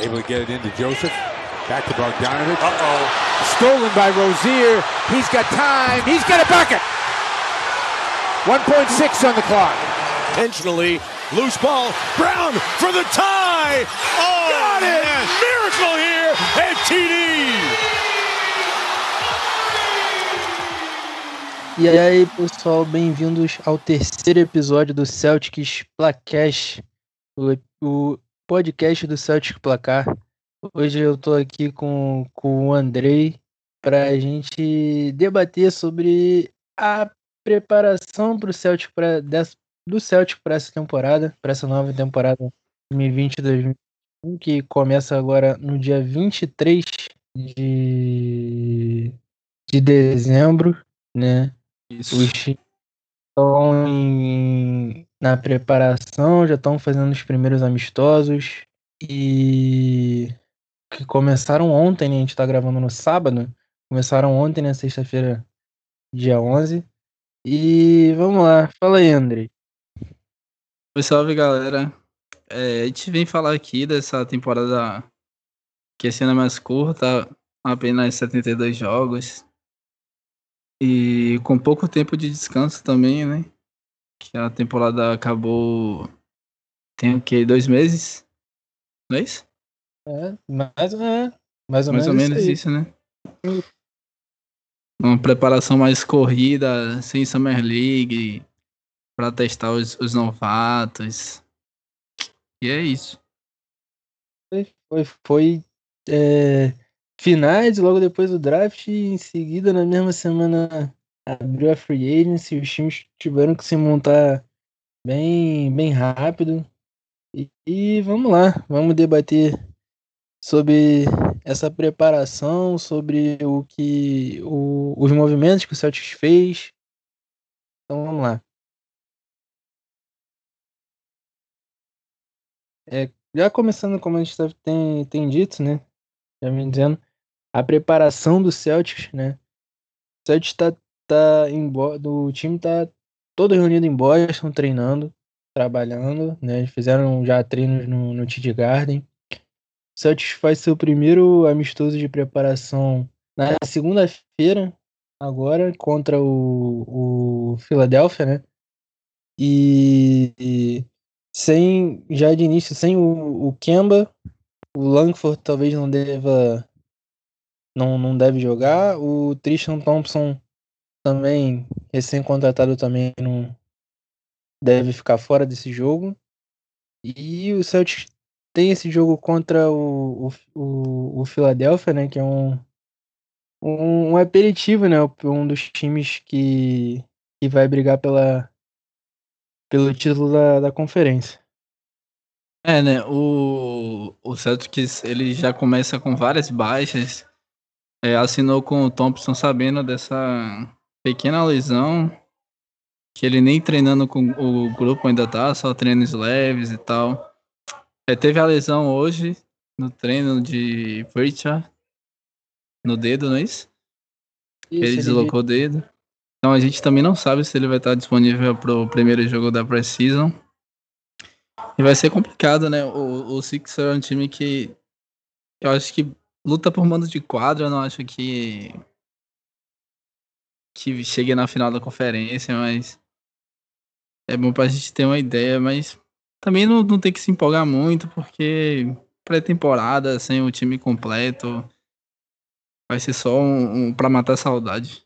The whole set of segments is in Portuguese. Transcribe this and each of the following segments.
Able to get it into Joseph. Back to Bogdanovich. Uh-oh. Stolen by Rozier. He's got time. He's got a bucket. 1.6 on the clock. Intentionally. Loose ball. Brown for the tie. Oh, got it. Man. Miracle here at TD. E aí, pessoal, bem-vindos ao terceiro episódio do Celtics Placast, o, o podcast do Celtics Placar. Hoje eu tô aqui com, com o Andrei para a gente debater sobre a preparação pro Celtic pra, dessa, do Celtic para essa temporada, para essa nova temporada 2020-2021, que começa agora no dia 23 de, de dezembro, né? Isso. Os estão em- na preparação, já estão fazendo os primeiros amistosos e que começaram ontem, né? A gente tá gravando no sábado. Começaram ontem, na sexta-feira, dia 11. E vamos lá, fala aí, Andrei. Oi, salve galera. É, a gente vem falar aqui dessa temporada que é mais curta, apenas 72 jogos. E com pouco tempo de descanso também, né? Que a temporada acabou. Tem o quê? Dois meses? Não é isso? É, mais, é, mais ou Mais ou menos, menos aí. isso, né? Uma preparação mais corrida, sem Summer League, pra testar os, os novatos. E é isso. Foi, foi é, finais, logo depois do draft, e em seguida, na mesma semana, abriu a free agency, os times tiveram que se montar bem, bem rápido. E, e vamos lá, vamos debater sobre essa preparação, sobre o que o- os movimentos que o Celtics fez. Então vamos lá. É, já começando como a gente tem, tem dito, né? Já me dizendo, a preparação do Celtics, né? O Celtics tá, tá em do time tá todo reunido em Boston, treinando, trabalhando, né? Fizeram já treinos no, no TD Garden. O Celtics faz seu primeiro amistoso de preparação na segunda-feira, agora, contra o, o Philadelphia, né? E, e sem, já de início, sem o, o Kemba, o Langford talvez não deva não, não deve jogar. O Tristan Thompson também, recém-contratado também não deve ficar fora desse jogo. E o Celtics tem esse jogo contra o, o, o, Philadelphia, né? Que é um, um, um aperitivo, né? Um dos times que, que vai brigar pela, pelo título da, da conferência. É, né? O, o Celtics ele já começa com várias baixas. É, assinou com o Thompson sabendo dessa pequena lesão. Que ele nem treinando com o grupo ainda tá, só treinos leves e tal. É, teve a lesão hoje no treino de Pritchard no dedo, não é isso? Isso, ele deslocou o dedo. Então a gente também não sabe se ele vai estar disponível pro primeiro jogo da Precision. E vai ser complicado, né? O, o Sixer é um time que eu acho que luta por mando de quadro, eu não acho que que chegue na final da conferência, mas é bom pra gente ter uma ideia, mas também não, não tem que se empolgar muito, porque pré-temporada, sem o time completo, vai ser só um, um pra matar a saudade.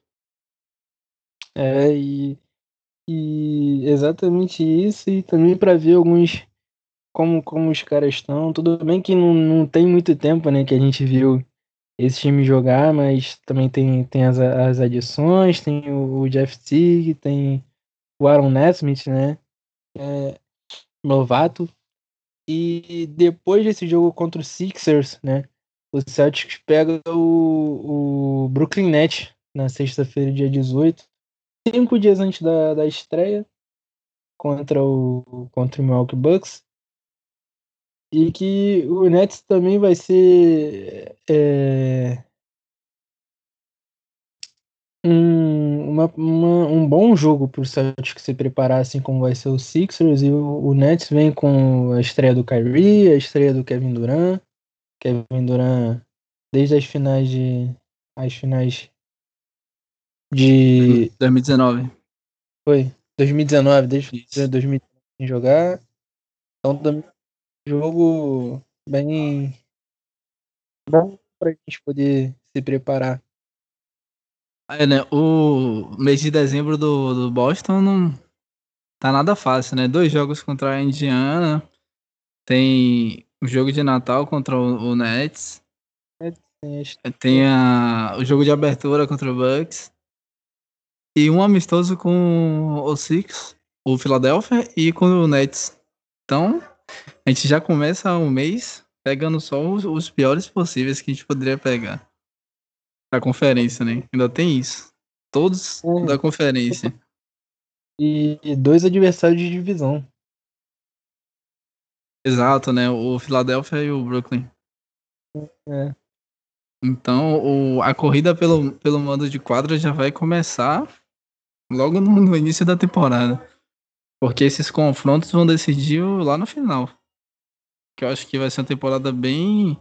É, e, e exatamente isso, e também para ver alguns como, como os caras estão. Tudo bem que não, não tem muito tempo, né, que a gente viu esse time jogar, mas também tem, tem as, as adições, tem o, o Jeff Teague, tem o Aaron Nesmith, né, é, novato. E depois desse jogo contra o Sixers, né, o Celtics pega o, o Brooklyn Nets na sexta-feira, dia 18 cinco dias antes da, da estreia contra o contra o Milwaukee Bucks e que o Nets também vai ser é, um, uma, uma- um bom jogo para o Celtics se preparar assim como vai ser o Sixers e o, o Nets vem com a estreia do Kyrie, a estreia do Kevin Durant Kevin Durant, desde as finais de. As finais de. 2019. Foi. 2019, desde Isso. 2019 jogar. Então, jogo bem. Bom pra gente poder se preparar. É, né? O mês de dezembro do, do Boston não tá nada fácil, né? Dois jogos contra a Indiana. Tem o jogo de Natal contra o, o Nets. Tem a, o jogo de abertura contra o Bucks. E um amistoso com o Six, o Philadelphia, e com o Nets. Então, a gente já começa o mês pegando só os, os piores possíveis que a gente poderia pegar. Da conferência, né? Ainda tem isso. Todos da conferência. E dois adversários de divisão. Exato, né? O Philadelphia e o Brooklyn. É. Então, o, a corrida pelo, pelo mando de quadra já vai começar logo no, no, início da temporada. Porque esses confrontos vão decidir lá no final. Que eu acho que vai ser uma temporada bem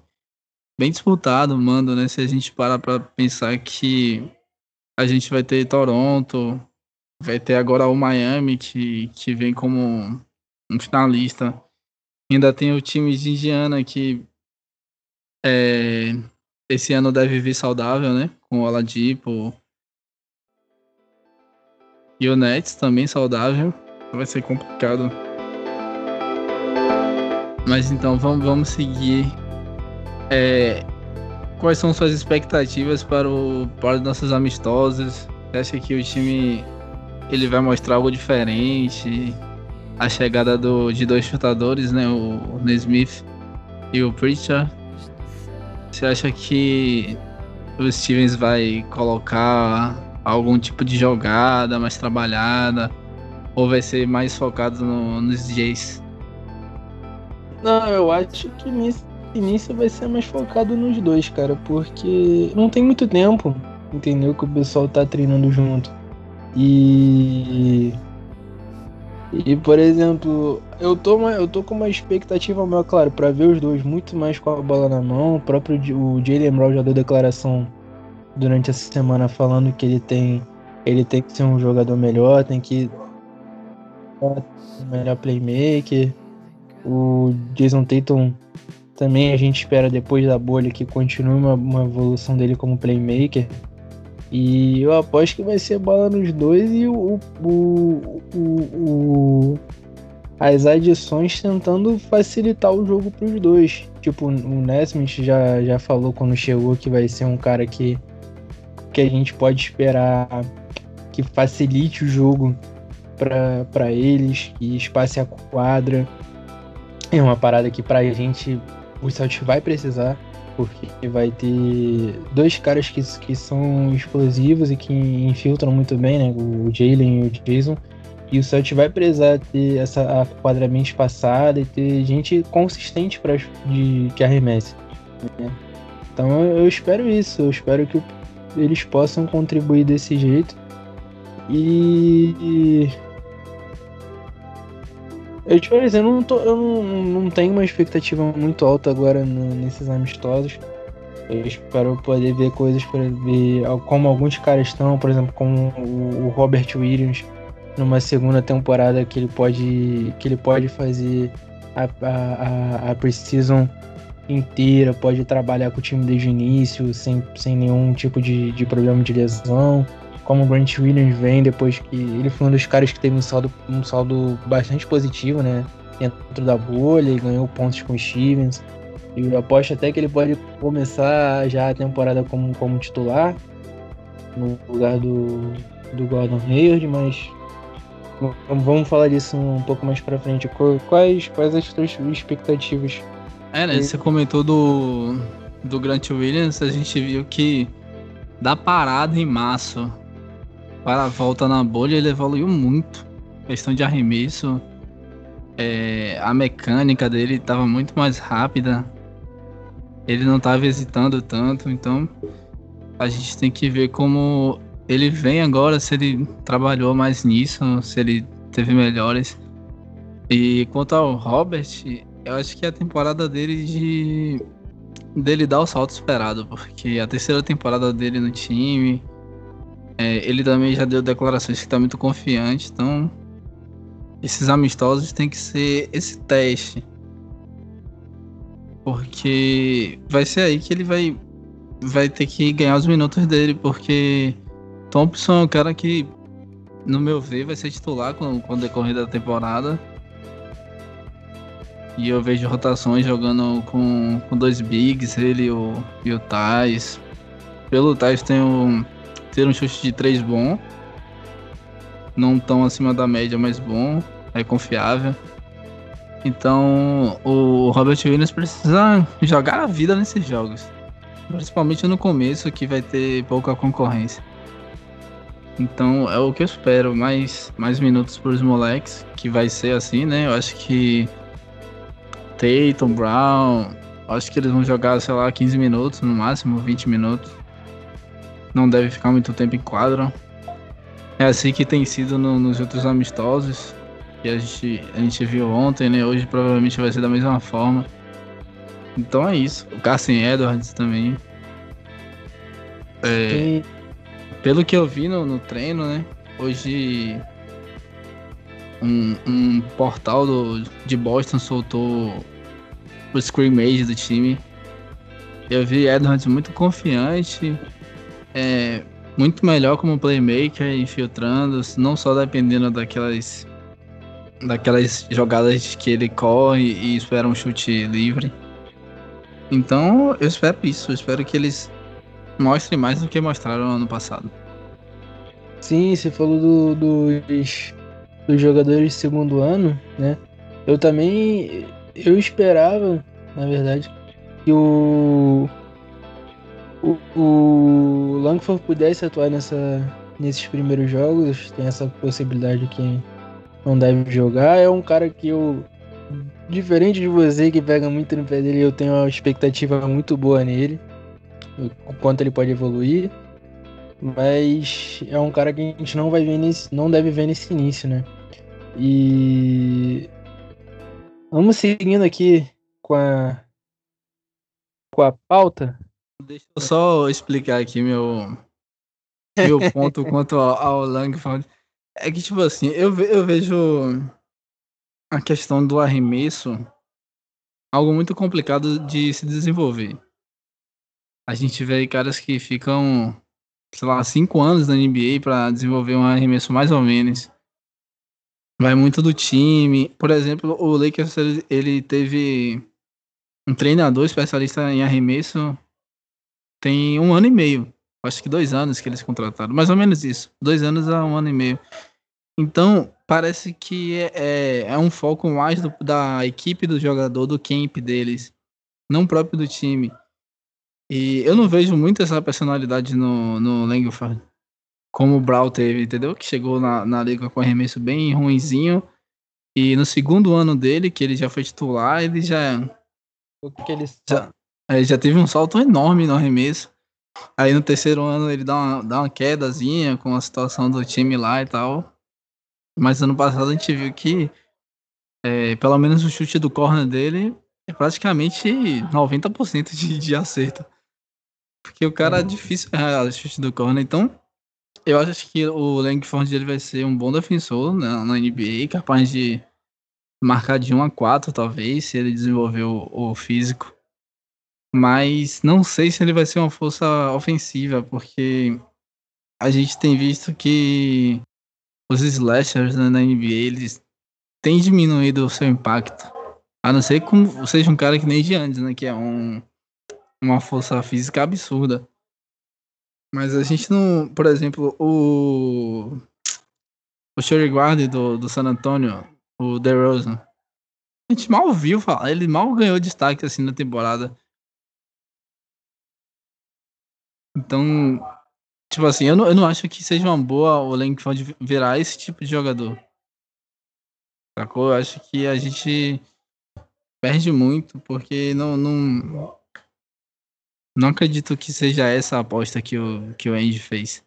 bem disputada, mando, né? Se a gente parar pra pensar que a gente vai ter Toronto, vai ter agora o Miami, que, que vem como um finalista. Ainda tem o time de Indiana que é, esse ano deve vir saudável, né? Com o Oladipo. E o Nets também saudável. Vai ser complicado. Mas então vamos, vamos seguir. É, quais são suas expectativas para, o, para os nossos amistosos? Você acha que o time ele vai mostrar algo diferente? a chegada do, de dois chutadores, né? O Nesmith e o Preacher. Você acha que o Stevens vai colocar algum tipo de jogada mais trabalhada? Ou vai ser mais focado no, nos DJs? Não, eu acho que nesse início vai ser mais focado nos dois, cara, porque não tem muito tempo, entendeu? Que o pessoal tá treinando junto. E e, por exemplo, eu tô, eu tô com uma expectativa maior, claro, para ver os dois muito mais com a bola na mão. O próprio o Jalen Brown já deu declaração durante essa semana falando que ele tem, ele tem que ser um jogador melhor, tem que melhor playmaker. O Jason Tatum também a gente espera depois da bolha que continue uma, uma evolução dele como playmaker. E eu aposto que vai ser bola nos dois e o, o, o, o as adições tentando facilitar o jogo para os dois. Tipo, o Nesmith já, já falou quando chegou que vai ser um cara que, que a gente pode esperar que facilite o jogo para eles, que espace a quadra. É uma parada que para a gente o Celtic vai precisar porque vai ter dois caras que, que são explosivos e que infiltram muito bem, né? O Jalen e o Jason. E o Celtic vai precisar ter essa quadramento espaçada e ter gente consistente para de que arremesse. Né? Então eu espero isso, eu espero que eles possam contribuir desse jeito. E eu te falei, eu não, tô, eu não, não tenho uma expectativa muito alta agora no, nesses amistosos. Eu espero poder ver coisas para ver como alguns caras estão, por exemplo, como o, Robert Williams numa segunda temporada que ele pode que ele pode fazer a, a, a, Precision inteira, pode trabalhar com o time desde o início, sem, sem nenhum tipo de, de problema de lesão como o Grant Williams vem depois que ele foi um dos caras que teve um saldo, um saldo bastante positivo, né? Dentro da bolha e ganhou pontos com o Stevens. E eu aposto até que ele pode começar já a temporada como, como titular no lugar do, do Gordon Hayward, mas vamos falar disso um pouco mais pra frente. Quais, quais as suas expectativas? É, né? Você comentou do, do Grant Williams, a gente viu que da parada em março para a volta na bolha, ele evoluiu muito. Questão de arremesso, é, a mecânica dele estava muito mais rápida. Ele não estava hesitando tanto, então a gente tem que ver como ele vem agora, se ele trabalhou mais nisso, se ele teve melhores. E quanto ao Robert, eu acho que a temporada dele de dele dar o salto esperado, porque a terceira temporada dele no time, é, ele também já deu declarações que está muito confiante, então esses amistosos tem que ser esse teste. Porque vai ser aí que ele vai, vai ter que ganhar os minutos dele, porque Thompson é um cara que, no meu ver, vai ser titular com, com o decorrer da temporada. E eu vejo rotações jogando com, com dois bigs, ele e o, e o Thais. Pelo Thais tem um, ter um chute de três bom. Não tão acima da média, mas bom. É confiável. Então o Robert Williams precisa jogar a vida nesses jogos. Principalmente no começo que vai ter pouca concorrência. Então é o que eu espero, mais, mais minutos para os moleques, que vai ser assim, né? Eu acho que Tatum, Brown, acho que eles vão jogar, sei lá, 15 minutos no máximo, 20 minutos. Não deve ficar muito tempo em quadra. É assim que tem sido no, nos outros amistosos que a gente, a gente viu ontem, né? Hoje provavelmente vai ser da mesma forma. Então é isso. O Carson Edwards também. É, pelo que eu vi no, no treino, né? Hoje um, um portal do, de Boston soltou o scrimmage do time. Eu vi Edwards muito confiante, é, muito melhor como playmaker, infiltrando, não só dependendo daquelas daquelas jogadas que ele corre e espera um chute livre. Então eu espero isso, eu espero que eles mostrem mais do que mostraram ano passado. Sim, você falou do, dos, dos jogadores de segundo ano, né? Eu também eu esperava, na verdade, que o o, o Langford pudesse atuar nessa, nesses primeiros jogos, tem essa possibilidade que não deve jogar. É um cara que eu, diferente de você que pega muito no pé dele, eu tenho uma expectativa muito boa nele, o quanto ele pode evoluir. Mas é um cara que a gente não vai ver nesse, não deve ver nesse início, né? E vamos seguindo aqui com a com a pauta. Deixa eu só explicar aqui meu meu ponto quanto ao, ao Langford. É que, tipo assim, eu, ve eu vejo a questão do arremesso algo muito complicado de se desenvolver. A gente vê aí caras que ficam, sei lá, cinco anos na NBA para desenvolver um arremesso mais ou menos. Vai muito do time. Por exemplo, o Lakers ele teve um treinador especialista em arremesso tem um ano e meio acho que dois anos que eles contrataram, mais ou menos isso, dois anos a um ano e meio. Então, parece que é, é, é um foco mais do, da equipe do jogador, do camp deles, não próprio do time. E eu não vejo muito essa personalidade no, no Langford, como o Brown teve, entendeu? Que chegou na, na liga com arremesso bem ruinzinho. E no segundo ano dele, que ele já foi titular, ele já. O que ele já, ele já teve um salto enorme no arremesso. Aí no terceiro ano ele dá uma, dá uma quedazinha com a situação do time lá e tal. Mas ano passado a gente viu que é, pelo menos o chute do corner dele é praticamente 90% de, de acerto. Porque o cara é difícil errar o chute do corner. Então, eu acho que o Langford ele vai ser um bom defensor né, na NBA, capaz de marcar de 1 a 4, talvez, se ele desenvolver o, o físico. Mas não sei se ele vai ser uma força ofensiva, porque a gente tem visto que os slashers né, na NBA eles têm diminuído o seu impacto. A não ser que seja um cara que nem de antes, né? Que é um, uma força física absurda. Mas a gente não. Por exemplo, o. O Sherry Guard do, do San Antonio, o DeRozan. A gente mal viu falar, ele mal ganhou destaque assim na temporada. Então, tipo assim, eu não, eu não acho que seja uma boa o Langford virar esse tipo de jogador. Sacou? Eu acho que a gente perde muito, porque não, não, não acredito que seja essa a aposta que o, que o Andy fez.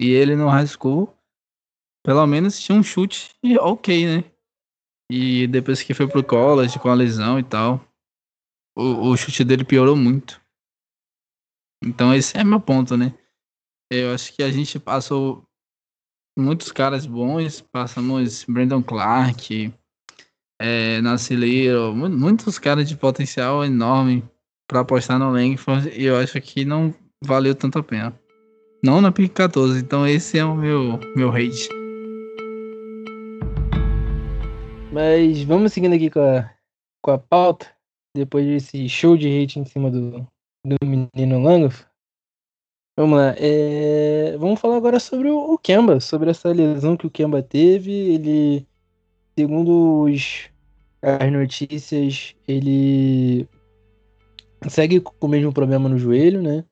E ele high school, pelo menos tinha um chute ok, né? E depois que foi pro college com a lesão e tal, o, o chute dele piorou muito. Então esse é meu ponto, né? Eu acho que a gente passou muitos caras bons, passamos Brandon Clark, é, muitos caras de potencial enorme para apostar no Langford e eu acho que não valeu tanto a pena. Não na pick 14, então esse é o meu, meu hate. Mas vamos seguindo aqui com a, com a pauta, depois desse show de hate em cima do, do menino Langford. Vamos lá. É... Vamos falar agora sobre o Kemba, sobre essa lesão que o Kemba teve. Ele, segundo os... as notícias, ele segue com o mesmo problema no joelho, né?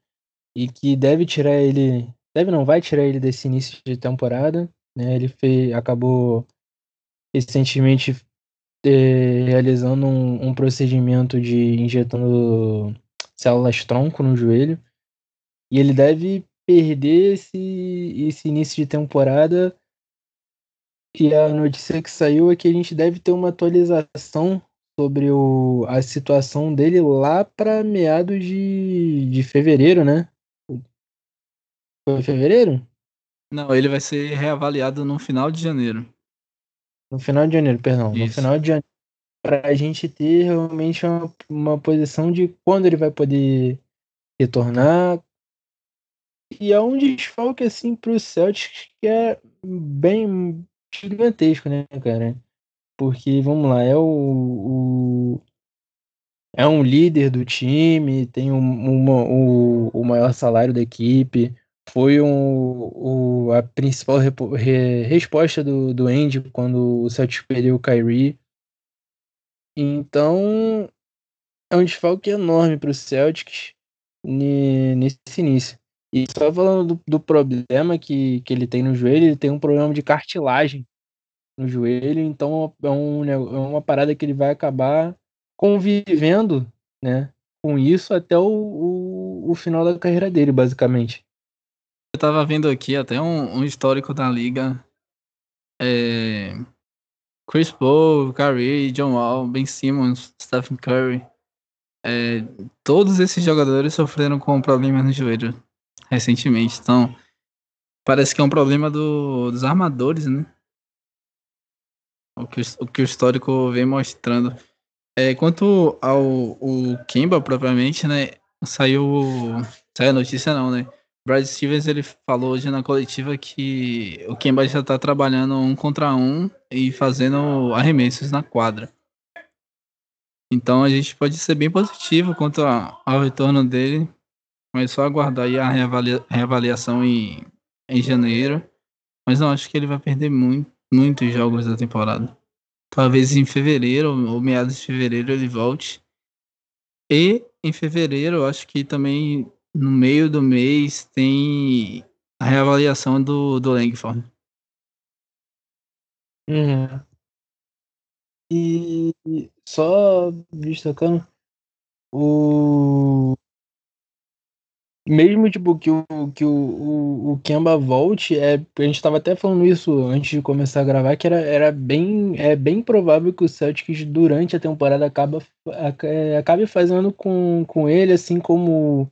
E que deve tirar ele. Deve não, vai tirar ele desse início de temporada. Né? Ele fez, acabou recentemente é, realizando um, um procedimento de injetando células tronco no joelho e ele deve perder esse, esse início de temporada. E a notícia que saiu é que a gente deve ter uma atualização sobre o, a situação dele lá para meados de, de fevereiro, né? Foi fevereiro? Não, ele vai ser reavaliado no final de janeiro. No final de janeiro, perdão. Isso. No final de janeiro. Para a gente ter realmente uma, uma posição de quando ele vai poder retornar, e é um desfalque, assim, pro Celtics que é bem gigantesco, né, cara? Porque, vamos lá, é o, o é um líder do time, tem um, uma, o, o maior salário da equipe, foi um, o, a principal re, resposta do, do Andy quando o Celtics perdeu o Kyrie. Então, é um desfalque enorme para o Celtics nesse início. E só falando do, do, problema que, que ele tem no joelho, ele tem um problema de cartilagem no joelho, então é, um, é uma parada que ele vai acabar convivendo né, com isso até o, o, o final da carreira dele, basicamente. Eu tava vendo aqui até um, um histórico da liga. É... Chris Paul, Curry, John Wall, Ben Simmons, Stephen Curry. É... todos esses jogadores sofreram com problemas no joelho recentemente. Então, parece que é um problema do, dos armadores, né? O que, o que o histórico vem mostrando. É, quanto ao o Kimba, propriamente, né? Saiu. Saiu a notícia, não, né? Brad Stevens ele falou hoje na coletiva que o Kemba já está trabalhando um contra um e fazendo arremessos na quadra. Então a gente pode ser bem positivo quanto ao retorno dele. Mas só aguardar aí a reavalia, reavaliação em, em janeiro. Mas não acho que ele vai perder muito, muitos jogos da temporada. Talvez em fevereiro ou meados de fevereiro ele volte. E em fevereiro, acho que também no meio do mês tem a reavaliação do, do Langford. Uhum. E só destacando, o mesmo tipo que o que o, o, o Kemba volte, é, a gente estava até falando isso antes de começar a gravar, que era, era bem é bem provável que o Celtics durante a temporada acaba é, acabe fazendo com, com ele assim como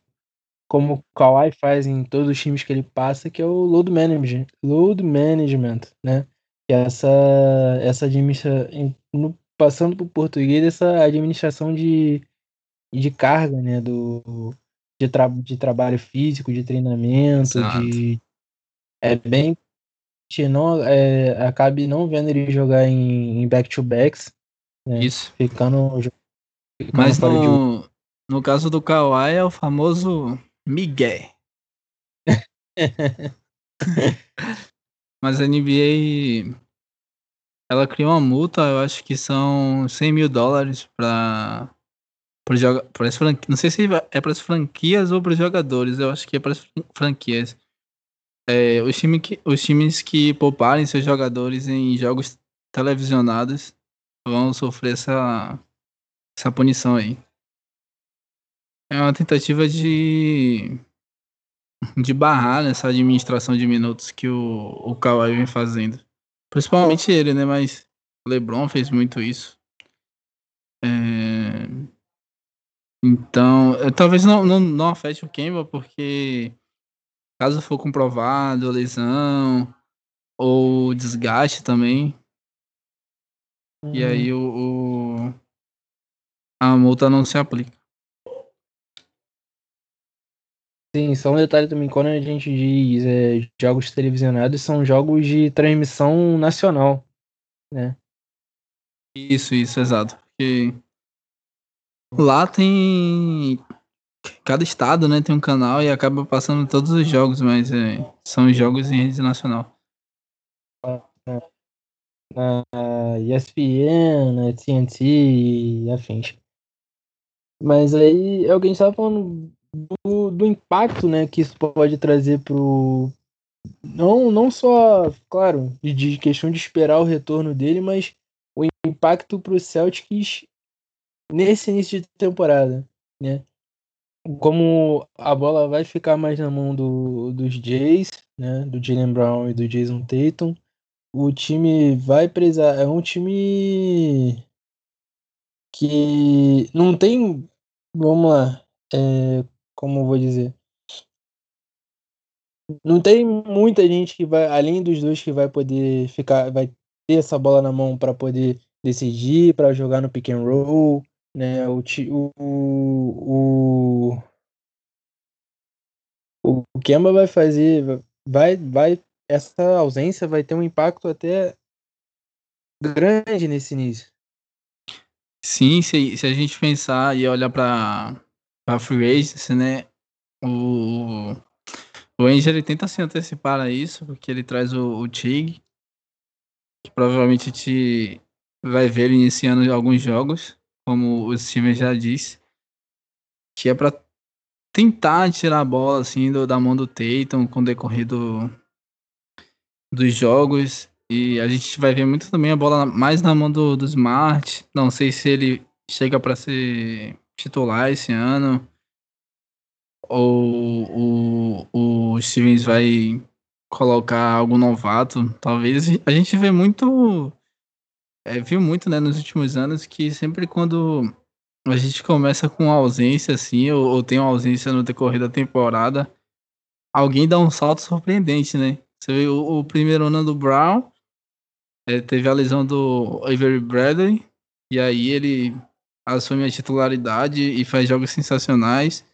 como o Kawhi faz em todos os times que ele passa, que é o load management, load management, né? Que é essa essa administração passando para o português essa administração de de carga, né, do de, tra de trabalho físico, de treinamento, Exato. de. É bem. Não, é, acabe não vendo ele jogar em back-to-backs. Né? Isso. Ficando. ficando Mas no, no caso do Kawhi é o famoso Miguel. Mas a NBA ela criou uma multa, eu acho que são 100 mil dólares para para as franquias. Não sei se é para as franquias ou para os jogadores. Eu acho que é para as franquias. É, os, time que, os times que pouparem seus jogadores em jogos televisionados vão sofrer essa, essa punição aí. É uma tentativa de de barrar nessa administração de minutos que o, o Kawhi vem fazendo. Principalmente ele, né? Mas o LeBron fez muito isso. É... Então, eu, talvez não, não, não afete o Kemba, porque caso for comprovado lesão ou desgaste também, uhum. e aí o, o, a multa não se aplica. Sim, só um detalhe também, quando a gente diz é, jogos televisionados, são jogos de transmissão nacional, né? Isso, isso, exato. Porque lá tem. Cada estado, né, tem um canal e acaba passando todos os jogos, mas é, são jogos em rede nacional. Na ESPN, na TNT e afins. Mas aí é o que a gente estava falando do, do impacto né, que isso pode trazer pro. Não, não só, claro, de, questão de esperar o retorno dele, mas o impacto para o Celtics nesse início de temporada, né? Como a bola vai ficar mais na mão do, dos Jays, né? Do Jalen Brown e do Jason Tatum, o time vai precisar. É um time que não tem. Vamos lá. É, como vou dizer? Não tem muita gente que vai, além dos dois, que vai poder ficar, vai ter essa bola na mão para poder decidir, para jogar no pick and roll, né? O, o, o, o Kemba vai fazer, vai, vai, essa ausência vai ter um impacto até grande nesse início. Sim, se, se a gente pensar e olhar para a free agency, né? O, o Angel ele tenta se antecipar a isso, porque ele traz o, o Tig, que provavelmente te vai ver iniciando alguns jogos, como o Steven já disse, que é para tentar tirar a bola assim do, da mão do Tatum com o decorrer do, dos jogos. E a gente vai ver muito também a bola mais na mão do, do Smart. Não sei se ele chega para ser titular esse ano? Ou o, o Stevens vai colocar algum novato, talvez. A gente vê muito é, viu muito né, nos últimos anos que sempre quando a gente começa com ausência assim, ou, ou, tem uma ausência no decorrer da temporada, alguém dá um salto surpreendente, né? Você vê o, o primeiro ano do Brown, é, teve a lesão do Avery Bradley, e aí ele assume a titularidade e faz jogos sensacionais.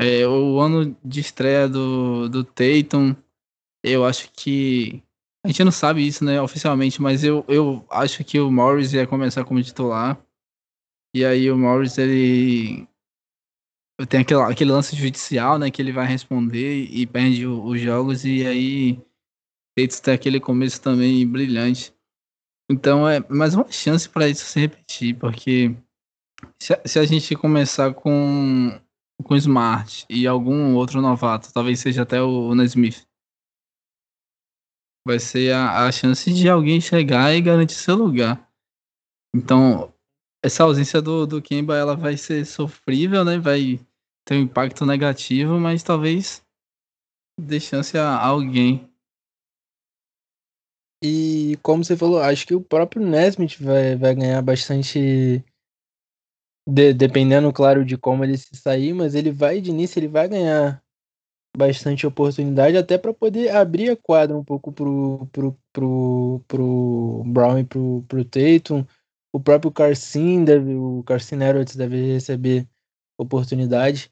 É, o ano de estreia do, do Tatum, eu acho que. A gente não sabe isso, né, oficialmente, mas eu, eu acho que o Morris ia começar como titular. E aí o Morris, ele. Tem aquele, aquele lance judicial, né, que ele vai responder e perde os jogos, e aí Tatum tem aquele começo também brilhante. Então é mais uma chance para isso se repetir, porque se, se a gente começar com com Smart e algum outro novato, talvez seja até o Nesmith, vai ser a, a chance de alguém chegar e garantir seu lugar. Então, essa ausência do, do Kemba ela vai ser sofrível, né? Vai ter um impacto negativo, mas talvez dê chance a, a alguém. E como você falou, acho que o próprio Nesmith vai, vai ganhar bastante de, dependendo, claro, de como ele se sair, mas ele vai de início, ele vai ganhar bastante oportunidade até para poder abrir a quadra um pouco pro, pro, pro, pro Brown e pro, pro Tatum. O próprio Carcin deve, o Carcin Edwards deve receber oportunidade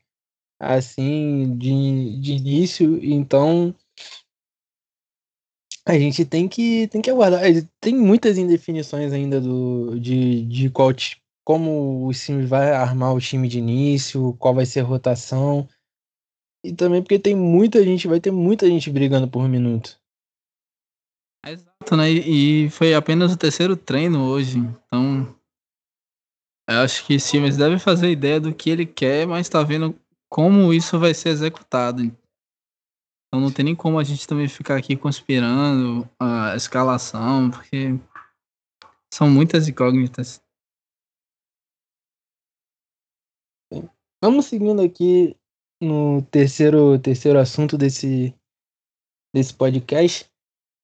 assim de, de início, então a gente tem que tem que aguardar. Tem muitas indefinições ainda do de, de qual como o time vai armar o time de início, qual vai ser a rotação. E também porque tem muita gente, vai ter muita gente brigando por minuto. Exato, né? E foi apenas o terceiro treino hoje. Então, eu acho que Simmons deve fazer ideia do que ele quer, mas tá vendo como isso vai ser executado. Então não tem nem como a gente também ficar aqui conspirando a escalação, porque são muitas incógnitas. Vamos seguindo aqui no terceiro, terceiro assunto desse, desse podcast.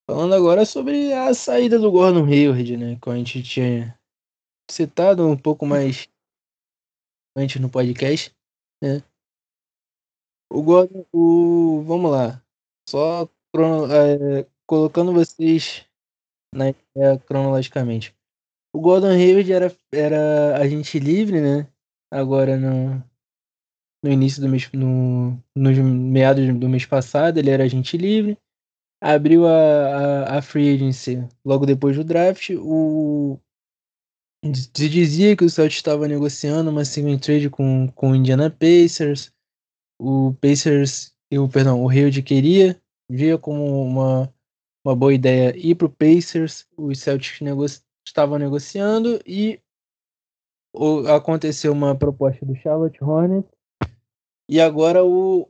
Falando agora sobre a saída do Gordon Hayward, né? Que a gente tinha citado um pouco mais antes no podcast, né? O Gordon, o. Vamos lá. Só é, colocando vocês na cronologicamente. O Gordon Hayward era, era agente livre, né? Agora no, no início do mês, no, nos meados do mês passado, ele era agente livre. Abriu a, a, a free agency logo depois do draft. O, se dizia que o Celtics estava negociando uma single trade com, com o Indiana Pacers. O Pacers, eu, perdão, o Hayward queria, via como uma, uma boa ideia ir para o Pacers. Os Celtics negoci estavam negociando e o, aconteceu uma proposta do Charlotte Hornets e agora o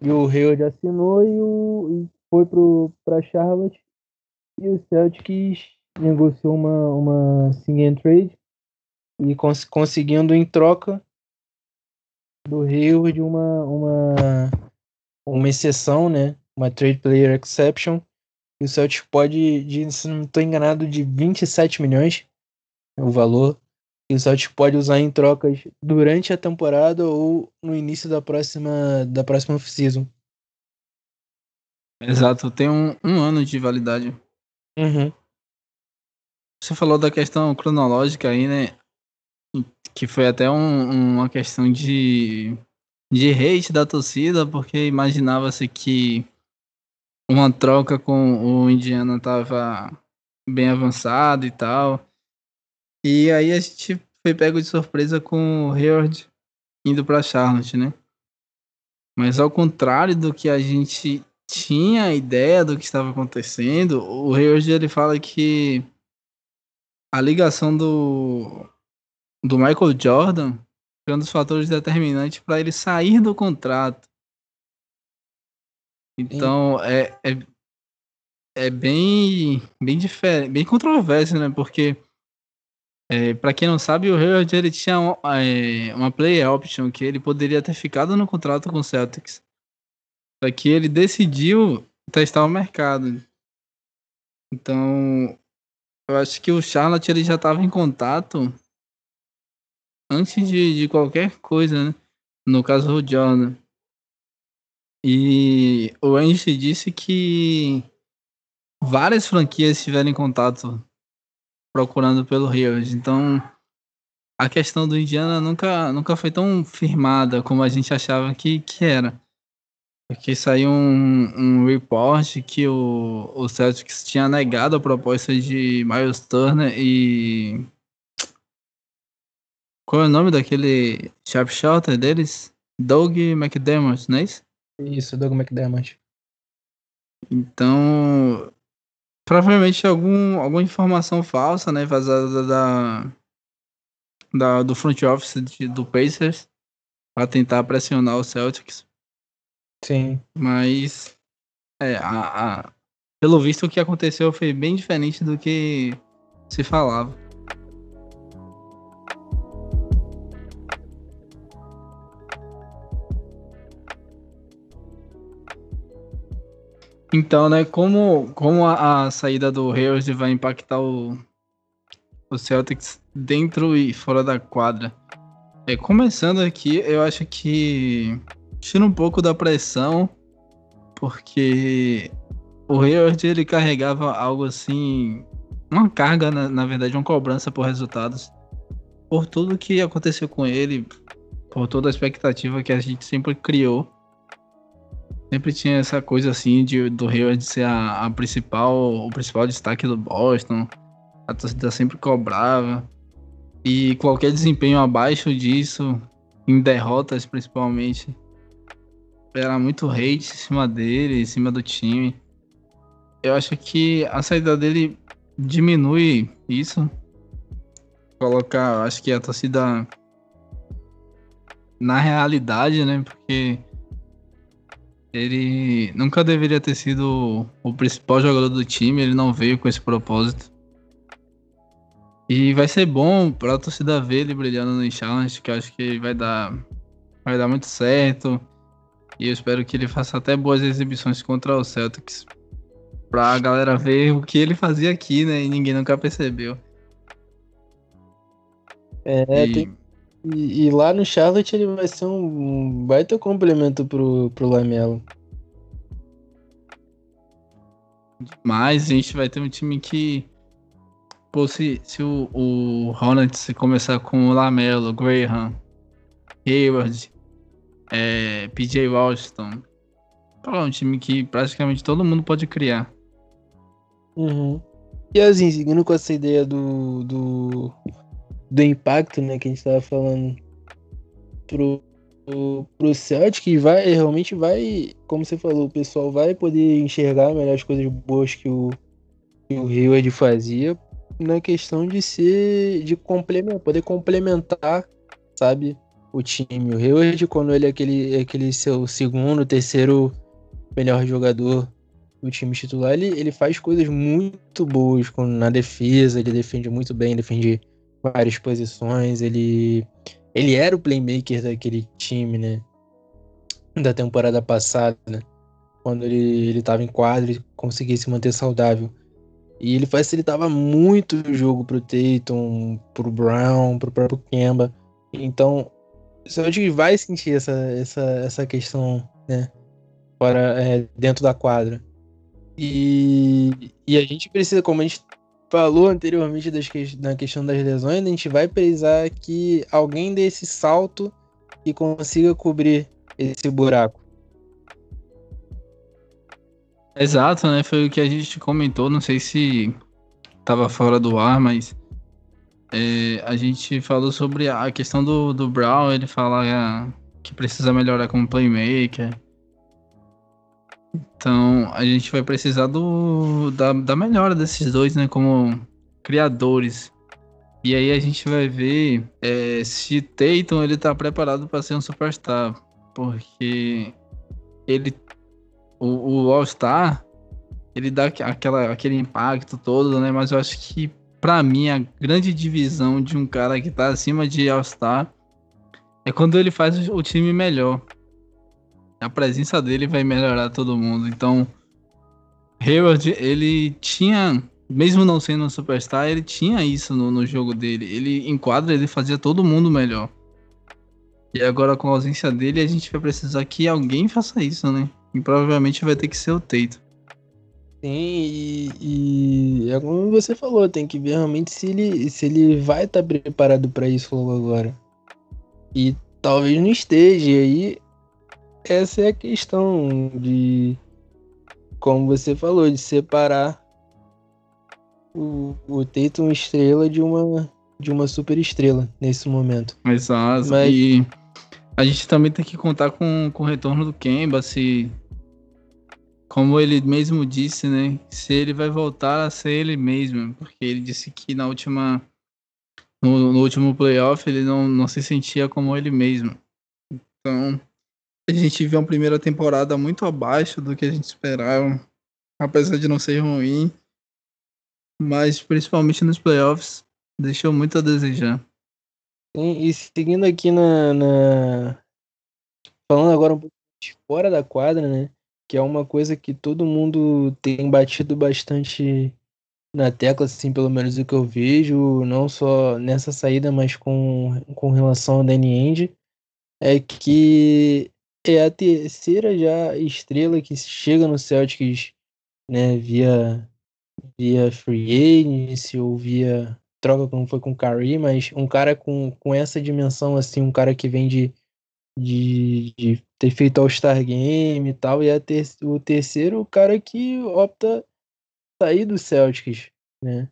e o Hayward assinou e, o, e foi para Charlotte e o Celtics negociou uma uma single trade e cons conseguindo em troca do Hayward uma uma uma exceção, né? Uma trade player exception. E o Celtics pode, de, se não estou enganado, de 27 milhões é o valor. E o Celtics pode usar em trocas durante a temporada ou no início da próxima da próxima off-season. Exato, tem um, um ano de validade. Uhum. Você falou da questão cronológica aí, né? Que foi até um, uma questão de de hate da torcida, porque imaginava-se que uma troca com o Indiana tava bem avançada e tal. E aí a gente foi pego de surpresa com o Hayward indo para Charlotte, né? Mas ao contrário do que a gente tinha ideia do que estava acontecendo, o Hayward ele fala que a ligação do do Michael Jordan foi um dos fatores determinantes para ele sair do contrato. Então é, é, é bem bem diferente, bem controverso, né? Porque é, para quem não sabe, o Hayward ele tinha uma, é, uma play option que ele poderia ter ficado no contrato com o Celtics. Só que ele decidiu testar o mercado. Então, eu acho que o Charlotte ele já estava em contato antes de, de qualquer coisa, né? No caso o Jordan. E o Andy disse que várias franquias tiveram em contato procurando pelo Rios. Então, a questão do Indiana nunca, nunca foi tão firmada como a gente achava que, que era. Porque saiu um, um report que o, o Celtics tinha negado a proposta de Miles Turner e qual é o nome daquele sharpshooter deles? Doug McDermott, não é isso? Isso, Doug McDermott. Então, provavelmente algum, alguma informação falsa, né, vazada da, da do front office de, do Pacers para tentar pressionar o Celtics. Sim. Mas, é, a, a, pelo visto o que aconteceu foi bem diferente do que se falava. Então, né, como, como a, a saída do Hayward vai impactar o, o Celtics dentro e fora da quadra? É, começando aqui, eu acho que tira um pouco da pressão, porque o Hayward ele carregava algo assim, uma carga, na, na verdade, uma cobrança por resultados, por tudo que aconteceu com ele, por toda a expectativa que a gente sempre criou Sempre tinha essa coisa assim de, do Hayward ser a, a, principal, o principal destaque do Boston. A torcida sempre cobrava. E qualquer desempenho abaixo disso, em derrotas principalmente, era muito hate em cima dele, em cima do time. Eu acho que a saída dele diminui isso. Colocar, acho que a torcida na realidade, né? Porque ele nunca deveria ter sido o principal jogador do time, ele não veio com esse propósito. E vai ser bom pra torcida ver ele brilhando no challenge, que eu acho que vai dar vai dar muito certo. E eu espero que ele faça até boas exibições contra o Celtics. Pra galera ver o que ele fazia aqui, né? E ninguém nunca percebeu. É, e... tem, E, e, lá no Charlotte ele vai ser um baita complemento pro, pro Lamelo. Mas a gente vai ter um time que. Pô, se, se o, o Hornets começar com o Lamelo, Graham, Hayward, é, PJ Washington. É um time que praticamente todo mundo pode criar. Uhum. E assim, seguindo com essa ideia do, do, do impacto, né, que a gente tava falando pro, pro, Celtic, vai, realmente vai, como você falou, o pessoal vai poder enxergar melhor as coisas boas que o, que o Hayward fazia na questão de ser, de complementar, poder complementar, sabe, o time. O Hayward, quando ele é aquele, é aquele seu segundo, terceiro melhor jogador do time titular, ele, ele faz coisas muito boas na defesa, ele defende muito bem, defende várias posições, ele, ele era o playmaker daquele time, né? Da temporada passada, né? Quando ele, ele tava em quadro e conseguia se manter saudável. E ele facilitava muito o jogo pro Tatum, pro Brown, pro próprio Kemba. Então, o Celtic vai sentir essa, essa, essa questão, né? Para, é, dentro da quadra. E, e a gente precisa, como a gente falou anteriormente das que, na questão das lesões, a gente vai precisar que alguém dê esse salto e consiga cobrir esse buraco. Exato, né? Foi o que a gente comentou, não sei se estava fora do ar, mas é, a gente falou sobre a questão do, do Brown, ele fala que precisa melhorar como playmaker. Então a gente vai precisar do, da, da melhora desses dois, né? Como criadores. E aí a gente vai ver é, se Tatum ele tá preparado para ser um superstar. Porque ele. O, o All-Star, ele dá aquela, aquele impacto todo, né? Mas eu acho que para mim, a grande divisão de um cara que tá acima de All-Star é quando ele faz o time melhor. A presença dele vai melhorar todo mundo. Então, Hayward, ele tinha, mesmo não sendo um superstar, ele tinha isso no, no jogo dele. Ele enquadra, ele fazia todo mundo melhor. E agora, com a ausência dele, a gente vai precisar que alguém faça isso, né? E provavelmente vai ter que ser o Teito. Sim, e, e, é como você falou, tem que ver realmente se ele, se ele vai estar tá preparado para isso logo agora. E talvez não esteja. E aí, essa é a questão de, como você falou, de separar o, o Tatum estrela de uma, de uma super estrela nesse momento. Exato. Mas... E a gente também tem que contar com, com o retorno do Kemba, se como ele mesmo disse, né? Se ele vai voltar a ser ele mesmo, porque ele disse que na última no, no, último playoff ele não, não se sentia como ele mesmo. Então, a gente viu uma primeira temporada muito abaixo do que a gente esperava, apesar de não ser ruim, mas principalmente nos playoffs deixou muito a desejar. E, e seguindo aqui na, na, falando agora um pouco de fora da quadra, né? que é uma coisa que todo mundo tem batido bastante na tecla, assim, pelo menos o que eu vejo, não só nessa saída, mas com, com relação ao Danny End, é que é a terceira já estrela que chega no Celtics, né, via, via free agency ou via troca como foi com o Curry, mas um cara com, com essa dimensão, assim, um cara que vem de de, de ter feito All-Star Game e tal, e é ter, o terceiro cara que opta sair do Celtics, né?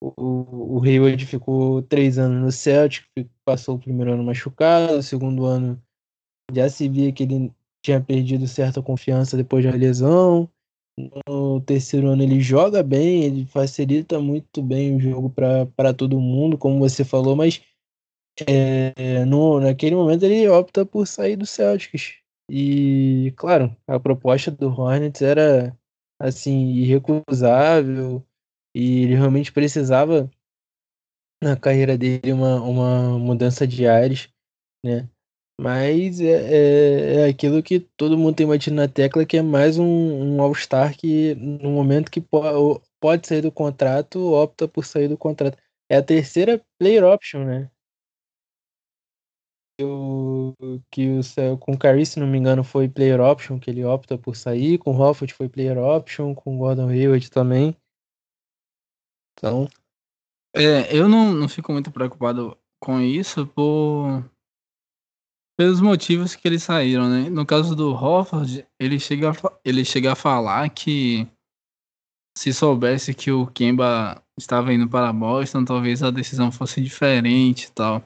O, o Hayward ficou três anos no Celtic, passou o primeiro ano machucado, o segundo ano já se via que ele tinha perdido certa confiança depois da lesão. No terceiro ano ele joga bem, ele facilita muito bem o jogo para todo mundo, como você falou, mas é, no, naquele momento ele opta por sair do Celtics. E, claro, a proposta do Hornets era, assim, irrecusável. E ele realmente precisava, na carreira dele, uma, uma mudança de ares, né? Mas é, é, é, aquilo que todo mundo tem batido na tecla, que é mais um, um All-Star que, no momento que po pode sair do contrato, opta por sair do contrato. É a terceira player option, né? o, que o, com o Curry, se não me engano, foi player option, que ele opta por sair. Com o Hofford foi player option, com o Gordon Hayward também. Então. É, eu não, não fico muito preocupado com isso por pelos motivos que eles saíram, né? No caso do Hofford, ele chega a, ele chega a falar que se soubesse que o Kemba estava indo para Boston, talvez a decisão fosse diferente e tal.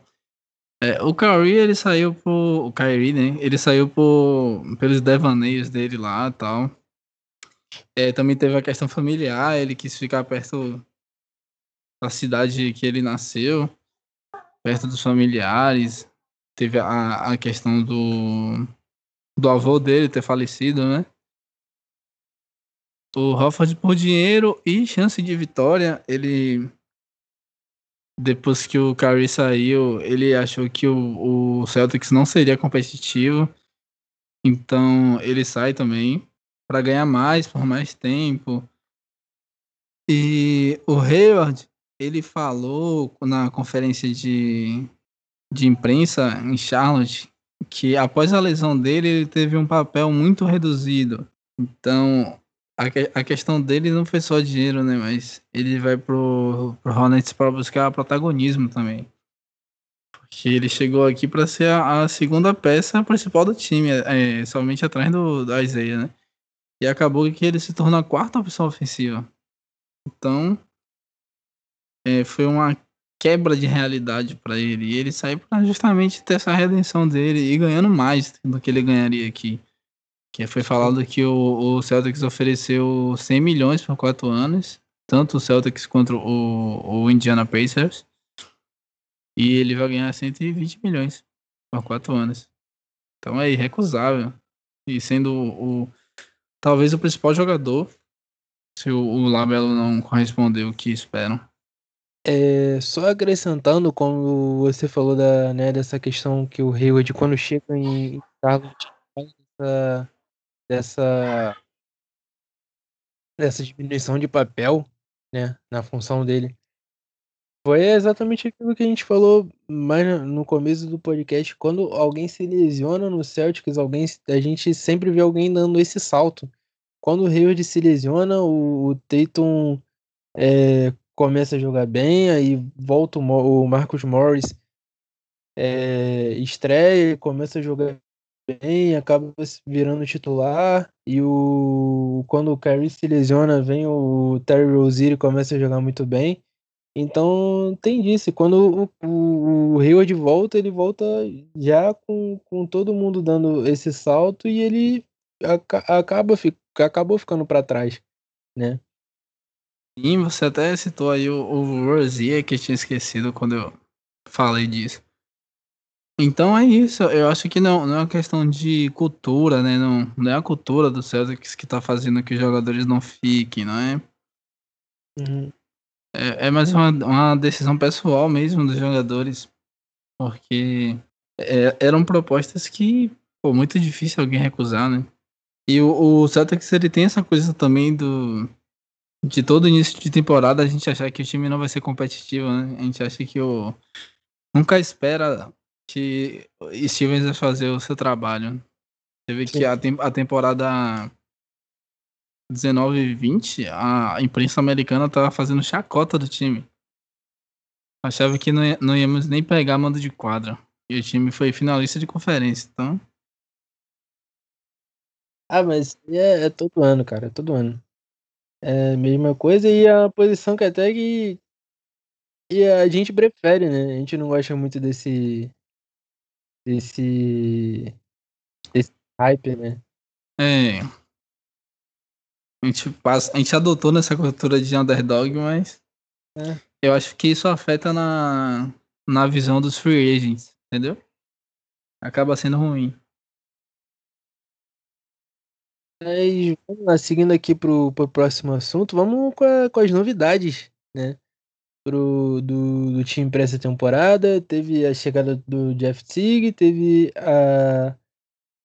É, o Kyrie, ele saiu por. O Kyrie, né? Ele saiu por, pelos devaneios dele lá e tal. É, também teve a questão familiar, ele quis ficar perto da cidade que ele nasceu, perto dos familiares. Teve a, a questão do, do avô dele ter falecido, né? O Hofford, por dinheiro e chance de vitória, ele depois que o Curry saiu, ele achou que o, o Celtics não seria competitivo. Então ele sai também para ganhar mais por mais tempo. E o Hayward, ele falou na conferência de, de imprensa em Charlotte que após a lesão dele, ele teve um papel muito reduzido. Então, a, que, a questão dele não foi só dinheiro, né? Mas ele vai pro, pro Hornets para buscar protagonismo também. Porque ele chegou aqui para ser a, a, segunda peça principal do time, é, somente atrás do, do Isaiah, né? E acabou que ele se tornou a quarta opção ofensiva. Então, é, foi uma quebra de realidade para ele. E ele saiu para justamente ter essa redenção dele e ganhando mais do que ele ganharia aqui. Que foi falado que o, o Celtics ofereceu 100 milhões por quatro anos, tanto o Celtics quanto o, o Indiana Pacers. E ele vai ganhar 120 milhões por quatro anos. Então é irrecusável. E sendo o, o talvez o principal jogador, se o, o Labelo não correspondeu o que esperam. É, só acrescentando, como você falou da, né, dessa questão que o Hayward, quando chega em Charlotte, essa, dessa dessa diminuição de papel, né, na função dele. Foi exatamente aquilo que a gente falou mais no começo do podcast, quando alguém se lesiona no Celtics, alguém a gente sempre vê alguém dando esse salto. Quando o Hayward se lesiona, o, o Tatum é, começa a jogar bem, aí volta o, Marcus Morris é, estreia, começa a jogar bem, acaba virando titular. E o quando o Kyrie se lesiona, vem o Terry Rozier e começa a jogar muito bem. Então tem disso. Quando o, o, o Hayward volta, ele volta já com, com todo mundo dando esse salto e ele acaba, acabou ficando para trás, né? Sim, você até citou aí o, o Rozier, que eu tinha esquecido quando eu falei disso. Então é isso, eu acho que não, não é uma questão de cultura, né? Não, não é a cultura do Celtics que tá fazendo que os jogadores não fiquem, não é? Uhum. É, é mais uma, uma decisão pessoal mesmo dos jogadores, porque é, eram propostas que, pô, muito difícil alguém recusar, né? E o, o Celtics, ele tem essa coisa também do... De todo início de temporada a gente achar que o time não vai ser competitivo, né? A gente acha que o... Nunca espera que Stevens vai fazer o seu trabalho. Você vê que a, tem, a temporada 19 e 20, a imprensa americana tava fazendo chacota do time. Achava que não, não íamos nem pegar mando de quadra. E o time foi finalista de conferência, então. Ah, mas é, é todo ano, cara, é todo ano. É a mesma coisa e a posição que até que e a gente prefere, né? A gente não gosta muito desse desse, desse hype, né? É. A gente, passa, a gente adotou nessa cultura de underdog, mas é. eu acho que isso afeta na, na visão dos free agents, entendeu? Acaba sendo ruim. Mas, vamos lá, seguindo aqui pro, pro próximo assunto, vamos com, a, com as novidades, né? pro, do, do time para essa temporada. Teve a chegada do Jeff Teague, teve a,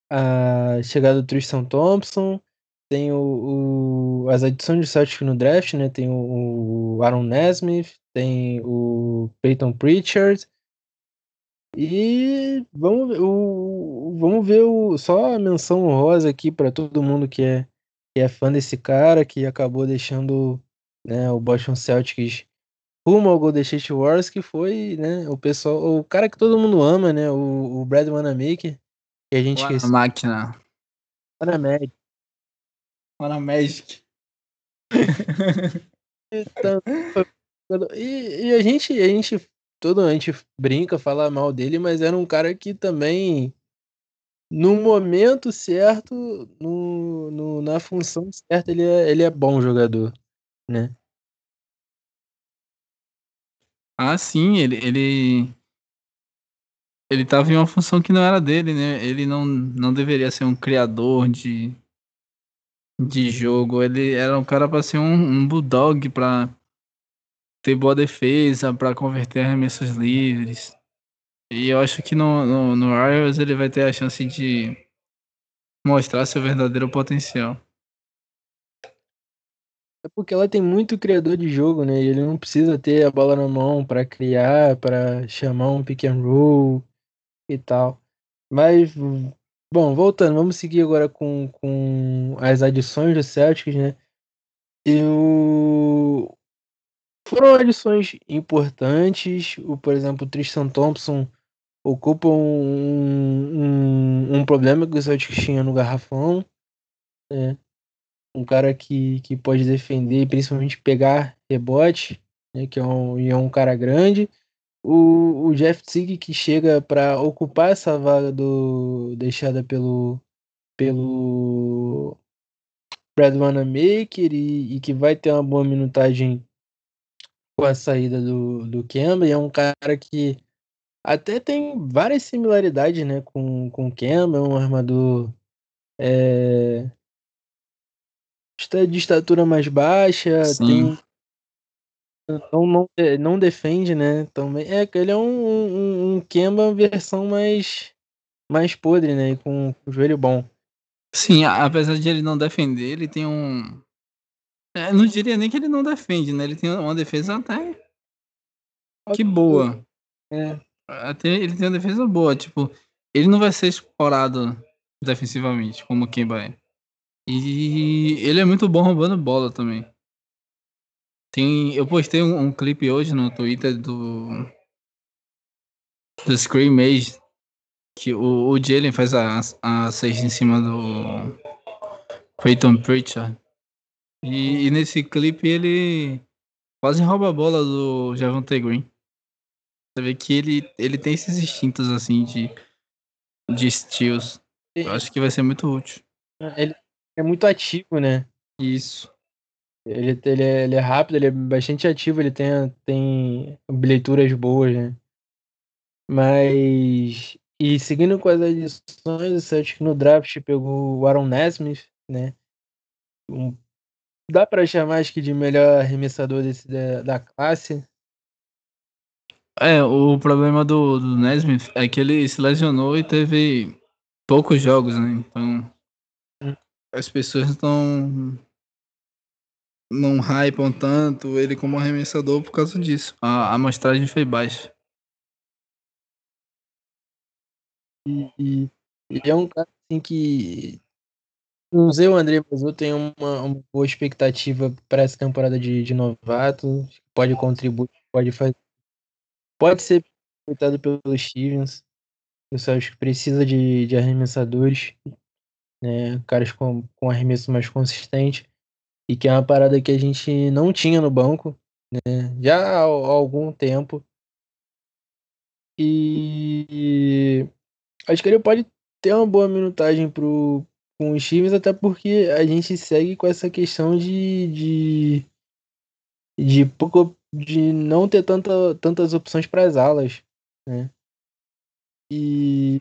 a chegada do Tristan Thompson, tem o, o as adições de Celtic no draft, né? Tem o, o Aaron Nesmith, tem o Peyton Pritchard. E vamos ver o, vamos ver o, só a menção rosa aqui para todo mundo que é, que é fã desse cara, que acabou deixando né, o Boston Celtics rumo ao Golden State Warriors, que foi né, o pessoal, o cara que todo mundo ama, né, o, o Brad Wanamaker, que a gente esqueceu. máquina. Wanamaker. Wanamagic. então, e, e a gente, a gente todo a gente brinca, fala mal dele, mas era um cara que também, no momento certo, no, no na função certa, ele é, ele é bom jogador, né? Ah, sim, ele, ele. Ele tava em uma função que não era dele, né? Ele não, não deveria ser um criador de, de jogo. Ele era um cara para ser um, um bulldog, para ter boa defesa, para converter arremessos livres. E eu acho que no, no, no Warriors ele vai ter a chance de mostrar seu verdadeiro potencial. É porque ela tem muito criador de jogo, né? Ele não precisa ter a bola na mão para criar, para chamar um pick and roll e tal. Mas, bom, voltando, vamos seguir agora com, com as adições do Celtics, né? Eu, foram adições importantes. O, por exemplo, o Tristan Thompson ocupa um, um, um problema que o Celtics tinha no garrafão. É. Um cara que, que pode defender, principalmente pegar rebote, né, que é um, é um cara grande. O, o Jeff Tigg que chega para ocupar essa vaga do deixada pelo pelo Brad Wanamaker e, e que vai ter uma boa minutagem com a saída do, do Kemba, e é um cara que até tem várias similaridades né, com, com o Kemba, é um armador é, de estatura mais baixa, tem não, não, não defende, né? Também é ele é um, um, um Kemba versão mais mais podre, né? E com, com o joelho bom. Sim, apesar de ele não defender, ele tem um é, não diria nem que ele não defende, né? Ele tem uma defesa até que boa. É. Até ele tem uma defesa boa, tipo, ele não vai ser explorado defensivamente, como o Kemba é. E ele é muito bom roubando bola também. Tem, eu postei um, um clipe hoje no Twitter do do Scream Mage que o, o Jalen faz a, a sexta em cima do Peyton Pritchard. E, e, nesse clipe ele quase rouba a bola do Javante Green. Você vê que ele, ele tem esses instintos assim de, de steals. Eu acho que vai ser muito útil. Ele é muito ativo, né? Isso. Ele, ele, é, ele é rápido, ele é bastante ativo, ele tem, tem leituras boas, né? Mas. E seguindo com as adições, o Celtic no draft pegou o Aaron Nesmith, né? Um dá para chamar acho que de melhor arremessador desse, da, da classe. É, o problema do, do Nesmith é que ele se lesionou e teve poucos jogos, né? Então hum. as pessoas estão não hypam tanto ele como arremessador por causa disso. A amostragem foi baixa. E, e, e é um cara assim que não sei o André, eu tenho uma, uma boa expectativa para essa temporada de, de novato. Pode contribuir, pode fazer. Pode ser aproveitado pelo Stevens. Eu só acho que precisa de, de arremessadores, né? Caras com, com arremesso mais consistente. E que é uma parada que a gente não tinha no banco, né? Já há, há algum tempo. E acho que ele pode ter uma boa minutagem pro, com os times, até porque a gente segue com essa questão de. de, de, pouco, de não ter tanta, tantas opções para as alas. Né? E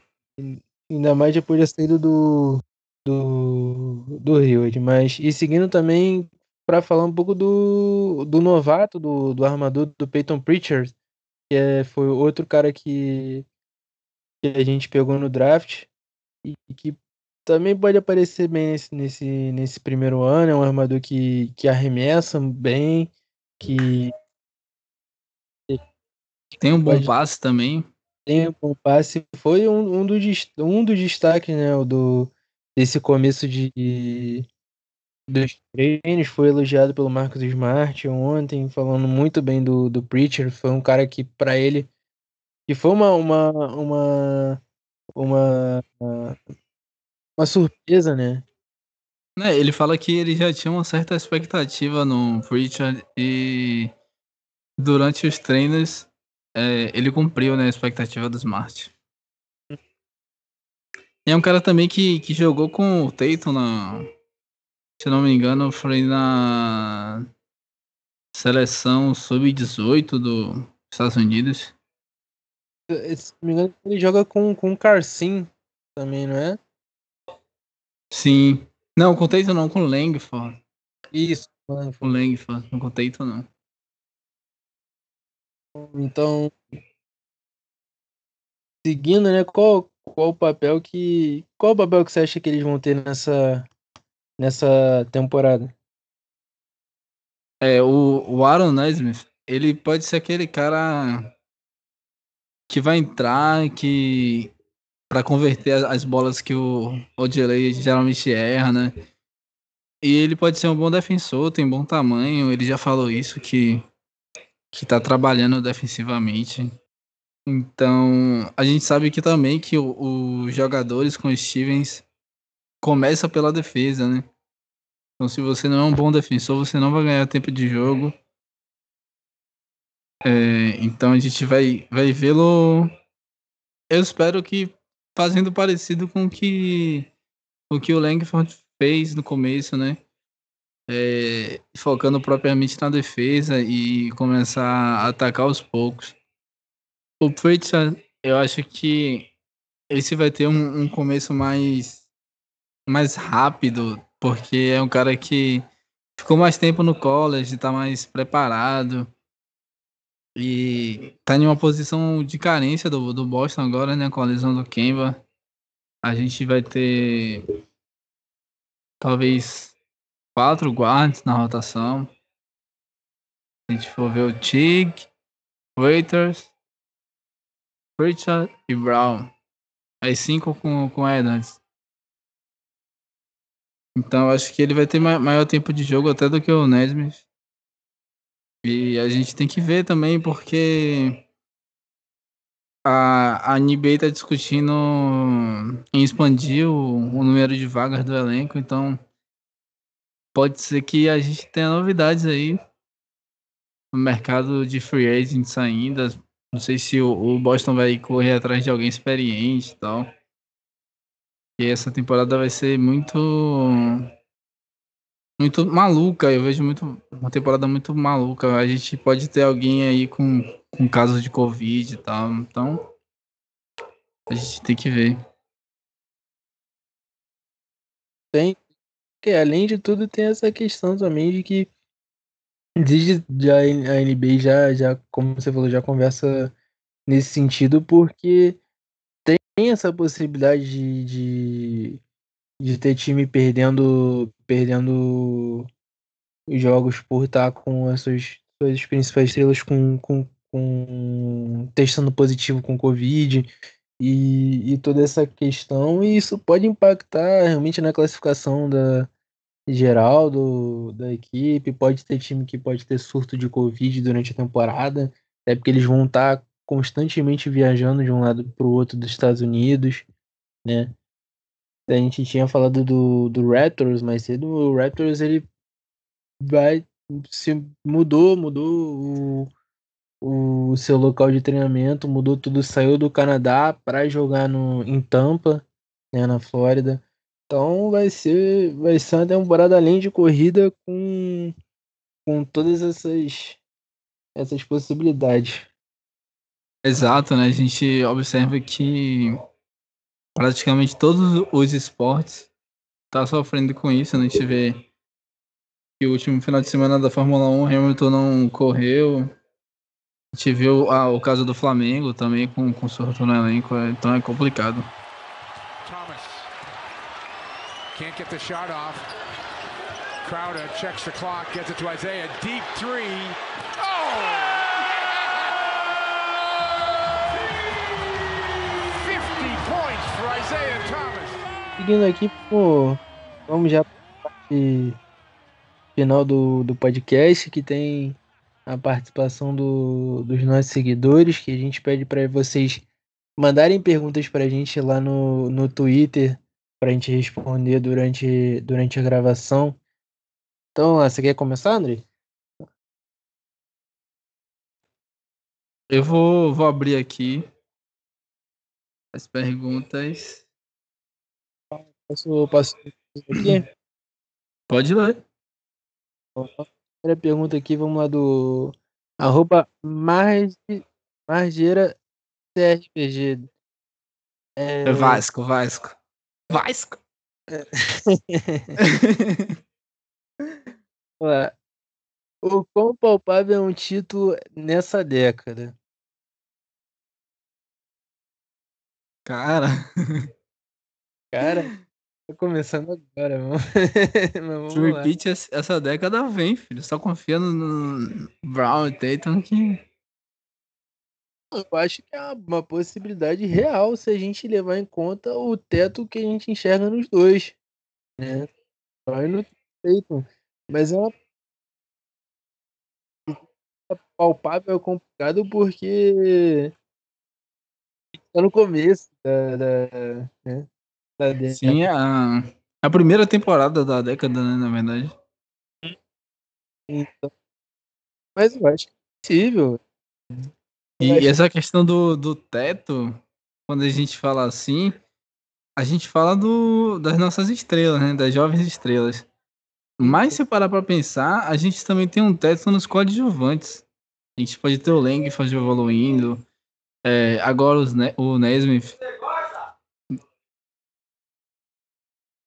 ainda mais depois da saída do, do, do Rio. Mas, e seguindo também para falar um pouco do, do novato, do, do armador do Peyton Pritchard, que é, foi outro cara que, que a gente pegou no draft e que também pode aparecer bem nesse, nesse, nesse primeiro ano. É um armador que, que arremessa bem, que. Tem um bom pode... passe também. tem um bom passe. Foi um, um, do, um dos destaques, né? O do, desse começo de, dos treinos. Foi elogiado pelo Marcos Smart ontem, falando muito bem do, do Preacher. Foi um cara que, para ele, que foi uma, uma, uma, uma, uma surpresa, né? É, ele fala que ele já tinha uma certa expectativa no Preacher e durante os treinos é, ele cumpriu né, a expectativa do Smart. E é um cara também que, que jogou com o Tatum na. Se não me engano, foi na seleção sub-18 dos Estados Unidos. Se não me engano, ele joga com, com o Carcin também, não é? Sim. Não, com o Tatum não, com o Langford. Isso. Com o Langford, não com o Tatum não. Então, seguindo, né? Qual, qual o papel que qual o papel que você acha que eles vão ter nessa nessa temporada? É, o, o Aaron Nesmith, ele pode ser aquele cara que vai entrar, que para converter as bolas que o Odelay geralmente erra, né? E ele pode ser um bom defensor, tem bom tamanho, ele já falou isso que que tá trabalhando defensivamente. Então, a gente sabe que também que os jogadores com Stevens começa pela defesa, né? Então, se você não é um bom defensor, você não vai ganhar tempo de jogo. É, então, a gente vai, vai vê-lo. Eu espero que fazendo parecido com o que o que o Langford fez no começo, né? é, focando propriamente na defesa e começar a atacar aos poucos. O Pritchard, eu acho que esse vai ter um, um, começo mais, mais rápido, porque é um cara que ficou mais tempo no college, está mais preparado e está em uma posição de carência do, do Boston agora, né, com a lesão do Kemba. A gente vai ter talvez quatro guards na rotação. A gente for ver o Tig, Waiters, Pritchard e Brown. Aí cinco com, com Edwards. Então acho que ele vai ter maior tempo de jogo até do que o Nesmith. E a gente tem que ver também porque a, a NBA está discutindo em expandir o, o número de vagas do elenco, então pode ser que a gente tenha novidades aí no mercado de free agents ainda. Não sei se o, Boston vai correr atrás de alguém experiente e tal. E essa temporada vai ser muito. Muito maluca. Eu vejo muito uma temporada muito maluca. A gente pode ter alguém aí com, com casos de Covid e tal. Então. A gente tem que ver. Tem, que além de tudo tem essa questão também de que desde já a NBA já, já, como você falou, já conversa nesse sentido, porque tem essa possibilidade de, de, de ter time perdendo perdendo os jogos por estar com as suas, principais estrelas com, com, com testando positivo com Covid e, e toda essa questão, e isso pode impactar realmente na classificação da geral do, da equipe. Pode ter time que pode ter surto de Covid durante a temporada, até porque eles vão estar constantemente viajando de um lado para o outro dos Estados Unidos, né? A gente tinha falado do, do Raptors mais cedo, o Raptors ele vai se mudou, mudou o, o seu local de treinamento, mudou tudo, saiu do Canadá para jogar no, em Tampa, né, na Flórida. Então vai ser, vai ser uma temporada além de corrida com, com todas essas, essas possibilidades. Exato, né? A gente observa que praticamente todos os esportes tá sofrendo com isso, né? A gente vê que o último final de semana da Fórmula 1 Hamilton não correu, a gente viu ah, o caso do Flamengo também com, com surto no elenco, é, então é complicado. Thomas can't get the shot off. Crowder checks the clock, gets it to Isaiah. Deep three. Seguindo aqui, pô, vamos já para parte final do, do podcast, que tem a participação do, dos nossos seguidores, que a gente pede para vocês mandarem perguntas para a gente lá no, no Twitter, para a gente responder durante, durante a gravação. Então, você quer começar, André? Eu vou, vou abrir aqui as perguntas. Posso, posso aqui? Pode ler. Primeira pergunta aqui, vamos lá do arroba Marge, Margeira CRPG. É... é Vasco, Vasco. Vasco. É. o quão palpável é um título nessa década? Cara. Cara, tô começando agora, mano. Repeat essa década vem, filho. Só confiando no Brown e Tatum que. Eu acho que é uma possibilidade real se a gente levar em conta o teto que a gente enxerga nos dois. Né? Brown no Tatum. Mas é uma palpável, é complicado porque tá no começo da, da, né. Sim, a, a primeira temporada da década, né, na verdade. Então, mas eu acho que é possível. E acho... essa questão do, do teto, quando a gente fala assim, a gente fala do, das nossas estrelas, né? Das jovens estrelas. Mas se parar pra pensar, a gente também tem um teto nos coadjuvantes. A gente pode ter o fazer evoluindo, é, agora os, o Nesmith.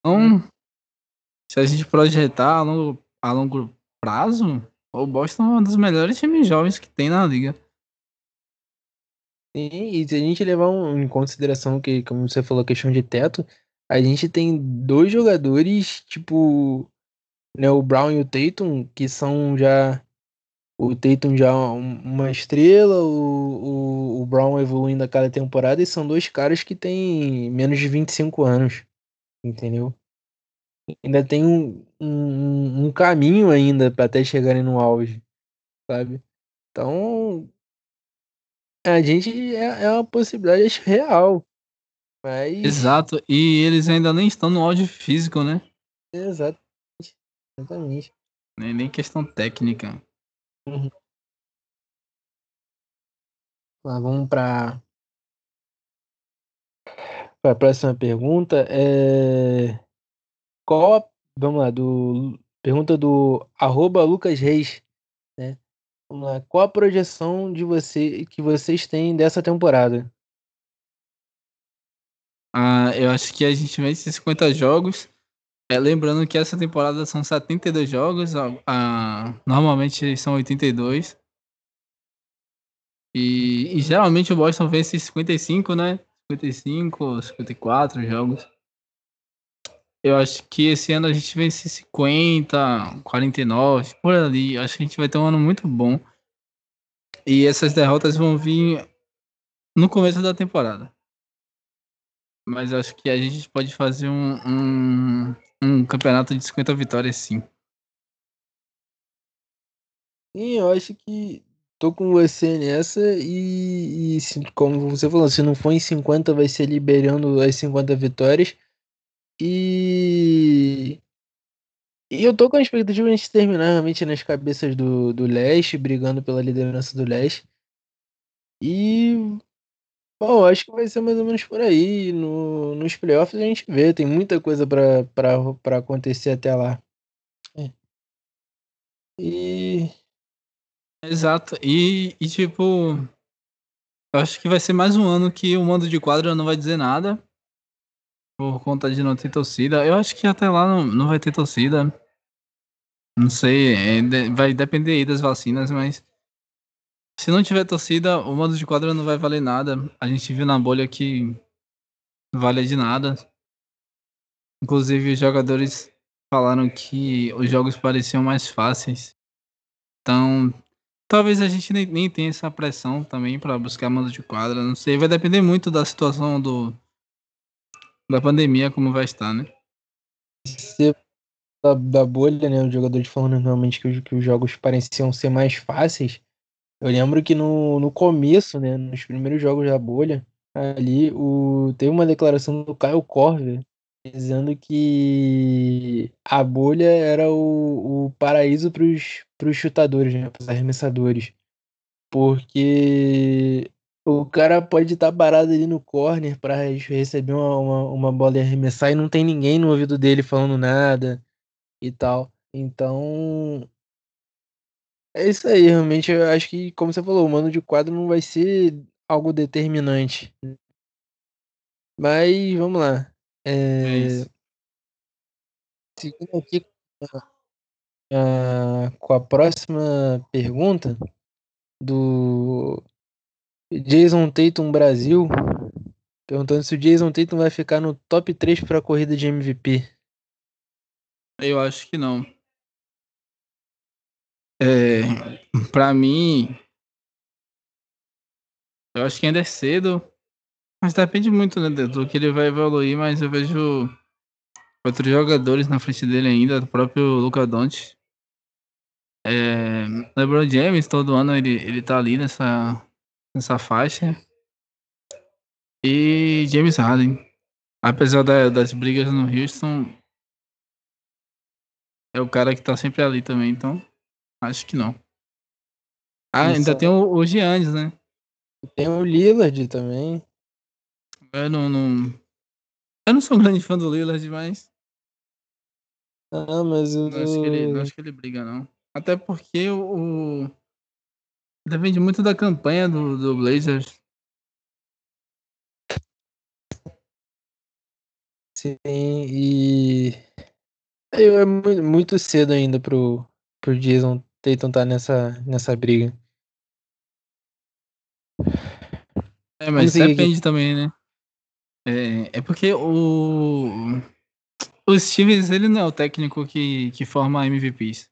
Então, se a gente projetar a longo, a longo prazo, o Boston é um dos melhores times jovens que tem na liga. Sim, e se a gente levar um, em consideração que, como você falou, a questão de teto, a gente tem dois jogadores, tipo, né, o Brown e o Tatum, que são já o Tatum já uma estrela, o, o, o Brown evoluindo a cada temporada, e são dois caras que têm menos de 25 anos, entendeu? Ainda tem um, um, um caminho ainda para até chegarem no auge, sabe? Então, a gente é, é uma possibilidade real. Mas... Exato, e eles ainda nem estão no auge físico, né? Exatamente. Exatamente. Nem, nem questão técnica. Uhum. Lá, vamos para a próxima pergunta. É... Qual a... Vamos lá, do... pergunta do arroba Lucas Reis. Né? Vamos lá. Qual a projeção de você que vocês têm dessa temporada? Ah, eu acho que a gente vence 50 jogos é, lembrando que essa temporada são 72 jogos, a, normalmente são 82. E, e geralmente o Boston vence 55, né? 55, 54 jogos. Eu acho que esse ano a gente vence 50, 49, por ali. Acho que a gente vai ter um ano muito bom. E essas derrotas vão vir no começo da temporada. Mas acho que a gente pode fazer um, um, um campeonato de 50 vitórias, sim. Sim, eu acho que tô com você nessa e, e como você falou, se não for em 50, vai ser liberando as 50 vitórias. E. E eu tô com a expectativa de a gente terminar realmente nas cabeças do, do leste, brigando pela liderança do leste. E Bom, acho que vai ser mais ou menos por aí. No, nos playoffs a gente vê, tem muita coisa pra, pra, pra acontecer até lá. É. E. Exato. E, e tipo. Eu acho que vai ser mais um ano que o mando de quadra não vai dizer nada. Por conta de não ter torcida. Eu acho que até lá não, não vai ter torcida. Não sei, é, vai depender aí das vacinas, mas se não tiver torcida, o modo de quadra não vai valer nada. A gente viu na bolha que não vale de nada. Inclusive, os jogadores falaram que os jogos pareciam mais fáceis. Então, talvez a gente nem, nem tenha essa pressão também para buscar mando de quadra. Não sei, vai depender muito da situação do da pandemia como vai estar, né? Se da, da bolha, né? Os jogadores falando realmente que, que os jogos pareciam ser mais fáceis. Eu lembro que no, no começo, né? Nos primeiros jogos da bolha, ali o, teve uma declaração do Caio Corver dizendo que a bolha era o, o paraíso para os chutadores, né? Para os arremessadores. Porque o cara pode estar tá parado ali no corner para receber uma, uma, uma, bola e arremessar e não tem ninguém no ouvido dele falando nada e tal. Então. É isso aí, realmente. Eu acho que, como você falou, o mano de quadro não vai ser algo determinante. Mas vamos lá. É... é Seguindo aqui uh, com a próxima pergunta do Jason Tatum Brasil, perguntando se o Jason Tatum vai ficar no top 3 para a corrida de MVP. Eu acho que não. É, para mim, eu acho que ainda é cedo, mas depende muito né, do que ele vai evoluir. Mas eu vejo outros jogadores na frente dele ainda, o próprio Luca Doncic. É, LeBron James, todo ano ele, ele tá ali nessa, nessa faixa. E James Harden. Apesar da, das brigas no Houston, é o cara que tá sempre ali também, então acho que não. Ah, Isso. ainda tem o, o Giannis, né? Tem o Lillard também. Eu não, não. Eu não sou um grande fã do Lillard, mas. Ah, mas eu. Não acho que ele, não acho que ele briga, não. Até porque o. Depende muito da campanha do, do Blazers. Sim, e. É muito cedo ainda pro, pro Jason Tatum estar tá nessa, nessa briga. É, mas depende aqui. também, né? É, é porque o. O Stevens, ele não é o técnico que, que forma MVPs.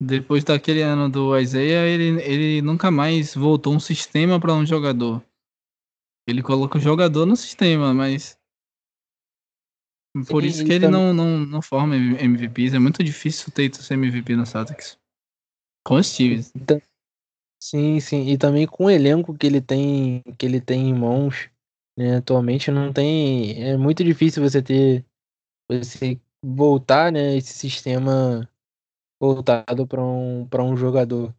Depois daquele ano do Isaiah, ele, ele nunca mais voltou um sistema para um jogador. Ele coloca o jogador no sistema, mas. Por Sim, isso que ele não, não, não forma MVPs. É muito difícil ter ser MVP no Celtics. Com o Stevens. Sim, sim. E também com o elenco que ele tem, que ele tem em mãos, né? Atualmente não tem. É muito difícil você ter. Você voltar, né, esse sistema voltado para um, um jogador.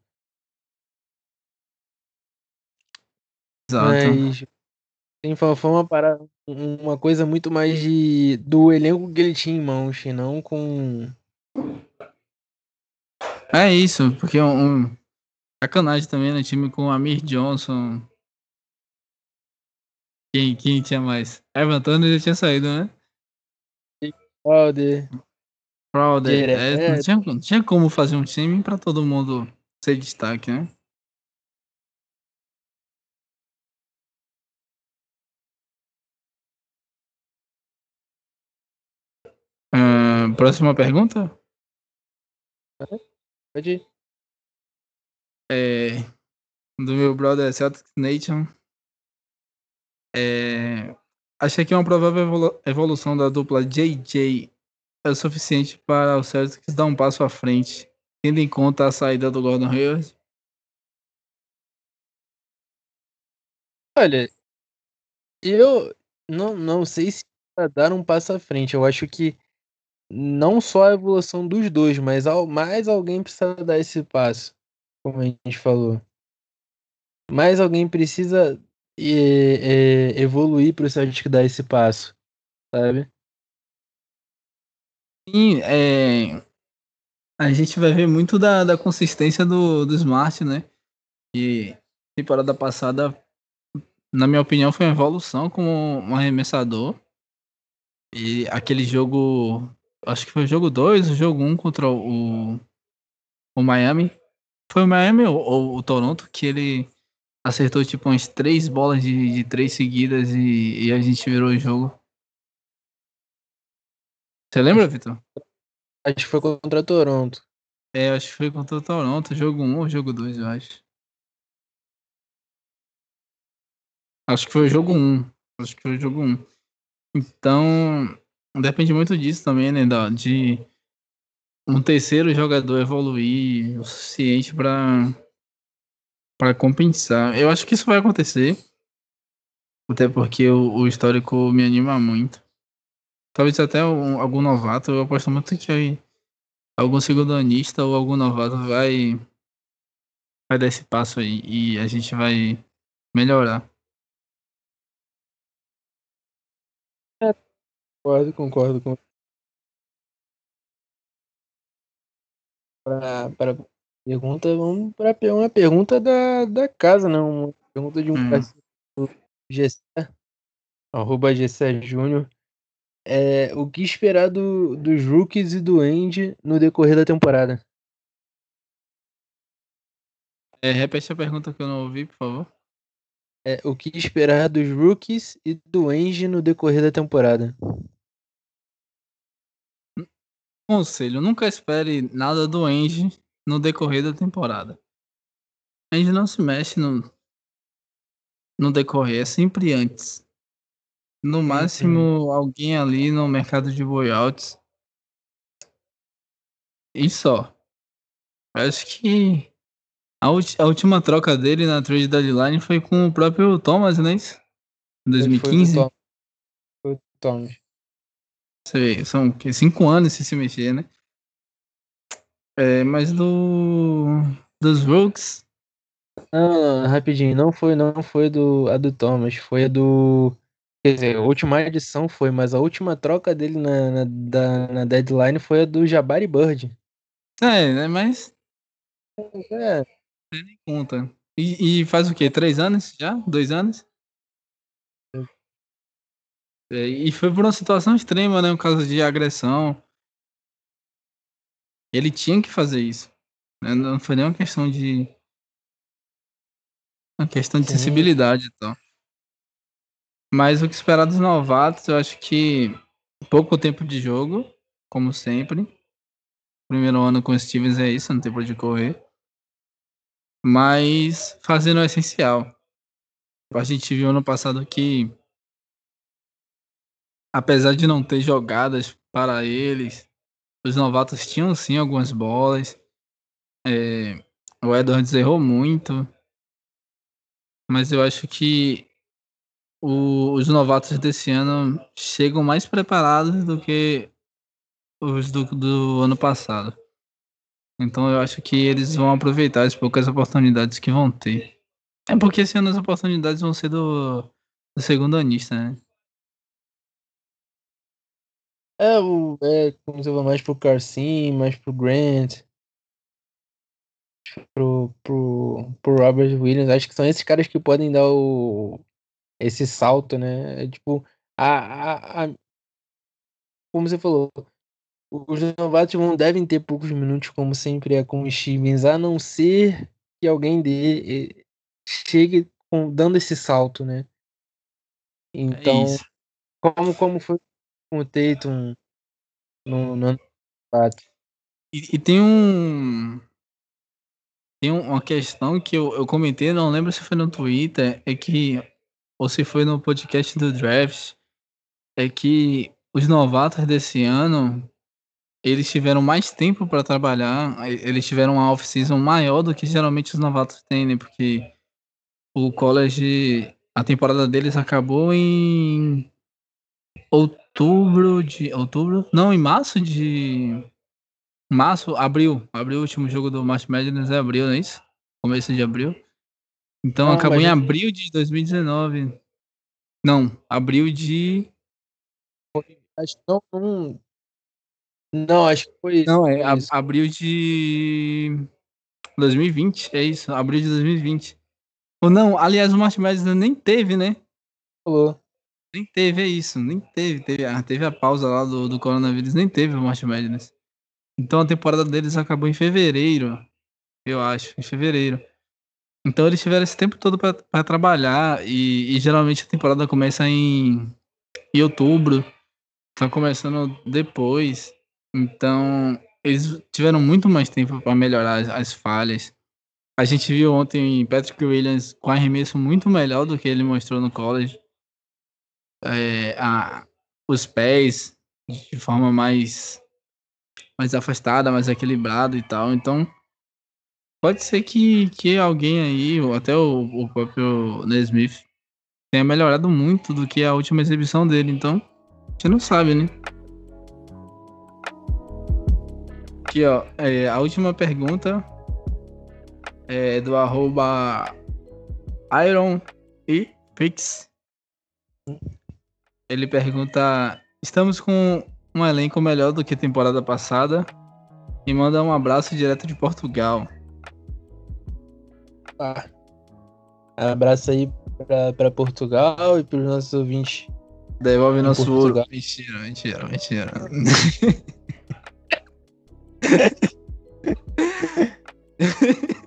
Exato. Mas sim, foi, uma, parada, uma coisa muito mais de, do elenco que ele tinha em mãos, e não com. É isso, porque é um, um sacanagem também no né, time com Amir Johnson. Quem, quem tinha mais? Evan Antônio já tinha saído, né? Wilder. Crowder. É, não, tinha, não tinha como fazer um time pra todo mundo ser destaque, né? Uh, próxima pergunta? Pode ir. É, do meu brother Celtics Nation. É, achei que uma provável evolução da dupla JJ é o suficiente para o Celtics dar um passo à frente, tendo em conta a saída do Gordon Hayward? Olha, eu não, não sei se dar um passo à frente. Eu acho que não só a evolução dos dois, mas mais alguém precisa dar esse passo, como a gente falou. Mais alguém precisa é, é, evoluir para o Celtic dar esse passo, sabe? Sim, é, a gente vai ver muito da, da consistência do, do Smart, né? E temporada passada, na minha opinião, foi uma evolução como um arremessador. E aquele jogo, acho que foi o jogo 2, o jogo 1 um contra o, o Miami. Foi o Miami ou, ou, o Toronto que ele acertou tipo umas três bolas de, de três seguidas e, e a gente virou o jogo. Você lembra, Vitor? Acho que foi contra Toronto. É, acho que foi contra Toronto, jogo 1 ou jogo 2, eu acho. Acho que foi o jogo 1. Acho que foi o jogo 1. Então, depende muito disso também, né? De um terceiro jogador evoluir o suficiente para para compensar. Eu acho que isso vai acontecer. Até porque o, o histórico me anima muito. Talvez até um, algum novato. Eu aposto muito que algum segundanista ou algum novato vai vai dar esse passo aí e a gente vai melhorar. É, concordo, concordo com para pergunta, vamos para uma pergunta da, da casa, né? Uma pergunta de um hum. do GC, arroba GC Júnior. É, o que esperar do, dos rookies e do End no decorrer da temporada? É, repete a pergunta que eu não ouvi, por favor. É, o que esperar dos rookies e do Enge no decorrer da temporada? Conselho, nunca espere nada do Enge no decorrer da temporada. Enge não se mexe no, no decorrer, é sempre antes. No máximo, alguém ali no mercado de boyouts. E só. Acho que a, a, última troca dele na trade deadline foi com o próprio Thomas, né? Em 2015. Foi o Thomas. Sei, são cinco anos sem se mexer, né? É, mas do. Dos Rooks. Não, rapidinho, não foi, não foi do, a do Thomas, foi a do. Quer dizer, a última edição foi, mas a última troca dele na, na, da, na deadline foi a do Jabari Bird. É, né? Mas. É, nem conta. E, e, faz o quê? Três anos já? Dois anos? É, e foi por uma situação extrema, né? Um caso de agressão. Ele tinha que fazer isso. Né? Não foi nem uma questão de. Uma questão de Sim. sensibilidade e tal. Mas o que esperar dos novatos, eu acho que pouco tempo de jogo, como sempre. Primeiro ano com o Stevens é isso, não tem por onde correr mas fazendo o essencial. A gente viu ano passado que, apesar de não ter jogadas para eles, os novatos tinham sim algumas bolas. É, o Edwards errou muito, mas eu acho que o, os novatos desse ano chegam mais preparados do que os do, do ano passado. Então eu acho que eles vão aproveitar as poucas oportunidades que vão ter. É porque esse ano as oportunidades vão ser do, do segundo anista, né? É, o, é, como você vai mais pro Carcin, mais pro Grant, pro, pro, pro Robert Williams. Acho que são esses caras que podem dar o, esse salto, né? É, tipo, a, a, a, como você falou, os novatos não devem ter poucos minutos, como sempre é com o Stevens, a não ser que alguém dê, chegue com, dando esse salto, né? Então, é como, como foi com o Tatum no, no ano passado. E, e, tem um. Tem uma questão que eu, eu comentei, não lembro se foi no Twitter, é que. Ou se foi no podcast do Draft, é que os novatos desse ano eles tiveram mais tempo para trabalhar, eles tiveram uma off-season maior do que geralmente os novatos têm, né? Porque o college, a temporada deles acabou em outubro de. Outubro? Não, em março de. Março, abril. Abril, o último jogo do March Madness é abril, não é isso? Começo de abril. Então não, acabou em abril de 2019. Não, abril de. Acho que não, não, acho que foi isso. Não, é a, abril de 2020, é isso, abril de 2020. Ou não, aliás, o March Madness nem teve, né? Falou. Nem teve, é isso, nem teve. Teve, a, teve a pausa lá do, do coronavírus, nem teve o March Madness. Então a temporada deles acabou em fevereiro, eu acho, em fevereiro. Então eles tiveram esse tempo todo para trabalhar e, e, geralmente a temporada começa em, em outubro. Tá começando depois. Então, eles tiveram muito mais tempo para melhorar as, as, falhas. A gente viu ontem Patrick Williams com arremesso muito melhor do que ele mostrou no college. É, a, os pés de forma mais mais afastada, mais equilibrada e tal. Então, pode ser que, que alguém aí, ou até o, o próprio Nesmith, tenha melhorado muito do que a última exibição dele. Então, a gente não sabe, né? Aqui, ó, é, a última pergunta é do arroba Iron e Pix. Ele pergunta: Estamos com um elenco melhor do que a temporada passada e manda um abraço direto de Portugal. Ah, abraço aí para Portugal e para os nossos ouvintes. Devolve nosso Portugal. ouro. Mentira, mentira, mentira.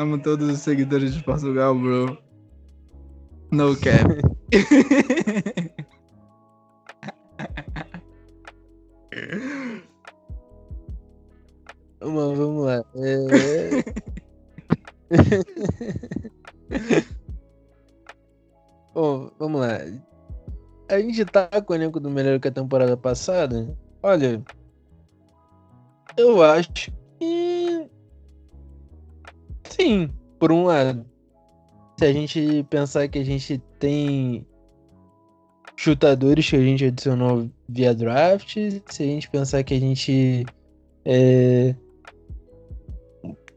Amo todos os seguidores de Portugal, bro. No cap. vamos, vamos lá. É... Bom, vamos lá. A gente tá com o elenco do melhor que a temporada passada. Olha, eu acho que Sim, por um lado. Se a gente pensar que a gente tem chutadores que a gente adicionou via draft, se a gente pensar que a gente é,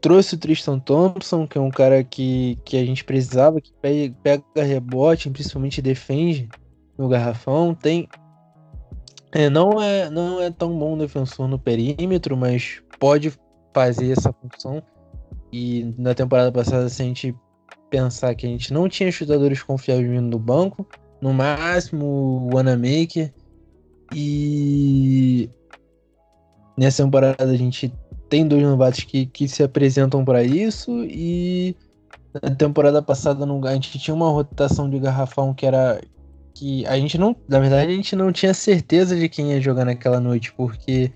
trouxe o Tristan Thompson, que é um cara que, que a gente precisava, que pega, rebote, principalmente defende no garrafão, tem é, não é não é tão bom defensor no perímetro, mas pode fazer essa função. E na temporada passada, se a gente pensar que a gente não tinha chutadores confiáveis vindo do banco, no máximo o Wanamaker. E nessa temporada a gente tem dois novatos que, que se apresentam para isso. E na temporada passada a gente tinha uma rotação de garrafão que era. que a gente não. Na verdade, a gente não tinha certeza de quem ia jogar naquela noite, porque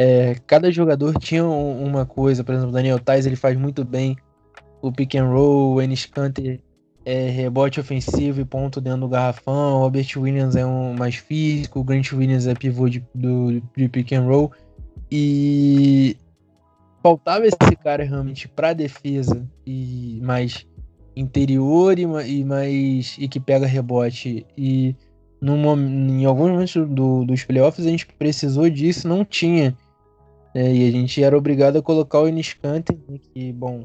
é, cada jogador tinha uma coisa, por exemplo, Daniel Tais ele faz muito bem o pick and roll, o Ennis Canter é rebote ofensivo e ponto dentro do garrafão, o Robert Williams é um mais físico, o Grant Williams é pivô de, do, de pick and roll. E faltava esse cara realmente para defesa e mais interior e, e, mais e que pega rebote. E num, em alguns momentos do, dos playoffs a gente precisou disso, não tinha é, e a gente era obrigado a colocar o Iniscante, né, que, bom.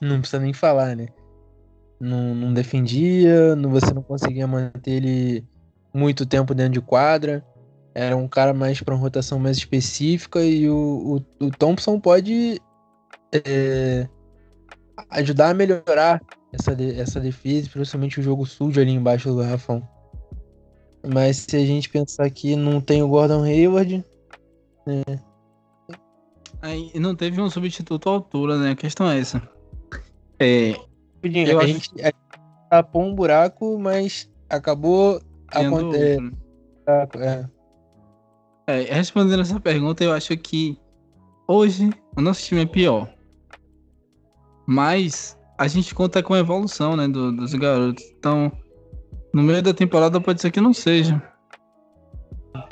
Não precisa nem falar, né? Não, não defendia, não, você não conseguia manter ele muito tempo dentro de quadra. Era um cara mais para uma rotação mais específica e o, o, o Thompson pode é, ajudar a melhorar essa, essa defesa, principalmente o jogo sujo ali embaixo do garrafão. Mas se a gente pensar que não tem o Gordon Hayward, é. Aí não teve um substituto à altura, né? A questão é essa. É, eu a, acho... gente, a gente tapou um buraco, mas acabou acontecendo. É. É, respondendo essa pergunta, eu acho que hoje o nosso time é pior. Mas a gente conta com a evolução, né, do, dos garotos. Então, no meio da temporada pode ser que não seja.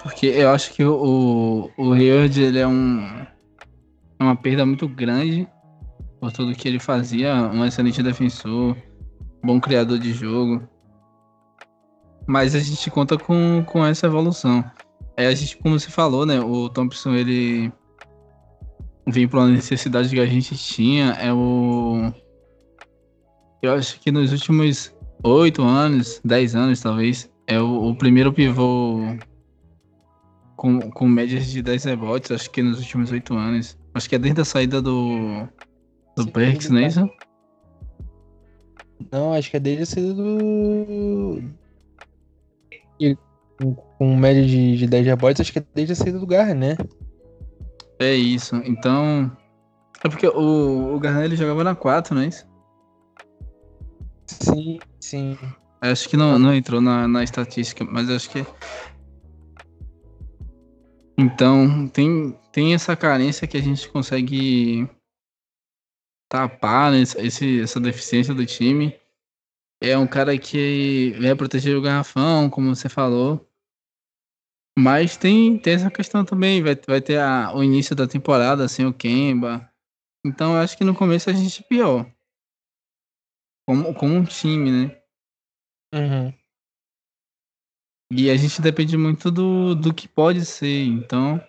Porque eu acho que o, o Hayward, ele é um, é uma perda muito grande por tudo que ele fazia. Um excelente defensor, bom criador de jogo. Mas a gente conta com, com essa evolução. É, a gente, como você falou, né? O Thompson, ele vem para uma necessidade que a gente tinha. É o. Eu acho que nos últimos oito anos, dez anos talvez, é o, o primeiro pivô com, com médias de 10 rebotes, acho que nos últimos 8 anos. Acho que é desde a saída do. Do Perks, não é isso? Não, acho que é desde a saída do. E, com média de, de 10 rebotes, acho que é desde a saída do Garner, né? É isso. Então. É porque o, o Garner ele jogava na 4, não é isso? Sim, sim. Acho que não, não entrou na, na estatística, mas acho que então, tem, tem essa carência que a gente consegue tapar né, esse, essa deficiência do time. É um cara que vai proteger o garrafão, como você falou. Mas tem, tem essa questão também, vai, vai ter a, o início da temporada sem o Kemba. Então eu acho que no começo a gente é pior. Como, como um time, né? Uhum. E a gente depende muito do, do que pode ser, então.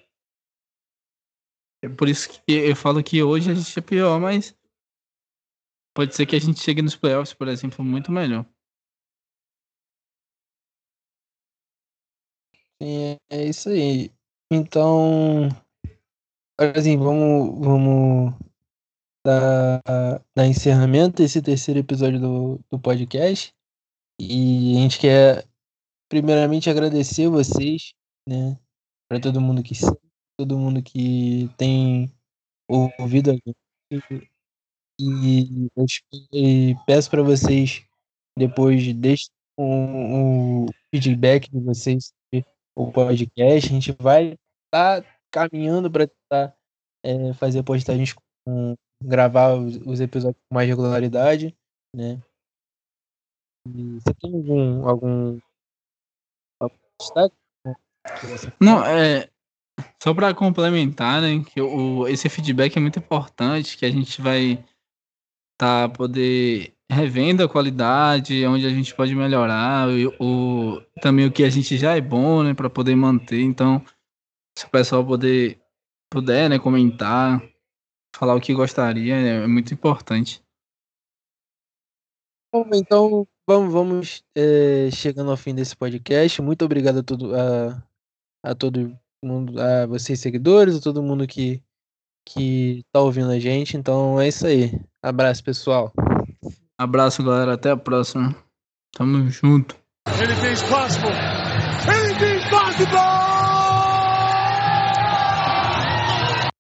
É por isso que eu falo que hoje a gente é pior, mas pode ser que a gente chegue nos playoffs, por exemplo, muito melhor. Sim, é isso aí. Então, assim, vamos, vamos dar, dar encerramento esse terceiro episódio do, do podcast. E a gente quer, primeiramente, agradecer vocês, né? Para todo mundo que todo mundo que tem ouvido a gente. E, e peço para vocês, depois, deixem um, um feedback de vocês o podcast. A gente vai estar tá caminhando para tentar é, fazer postagens com gravar os, os, episódios com mais regularidade, né? E você tem algum algum, Não, é só para complementar, né, que o, esse feedback é muito importante, que a gente vai tá poder revendo a qualidade, onde a gente pode melhorar, o, o também o que a gente já é bom, né, para poder manter. Então, se o pessoal poder puder, né, comentar, falar o que gostaria, é, é muito importante. Bom, então vamos, vamos é, chegando ao fim desse podcast. Muito obrigado a todo, a, a todo mundo, a vocês seguidores, a todo mundo que que tá ouvindo a gente. Então é isso aí. Abraço, pessoal. Abraço, galera. Até a próxima. Tamo junto. Anything's possible. Anything's possible.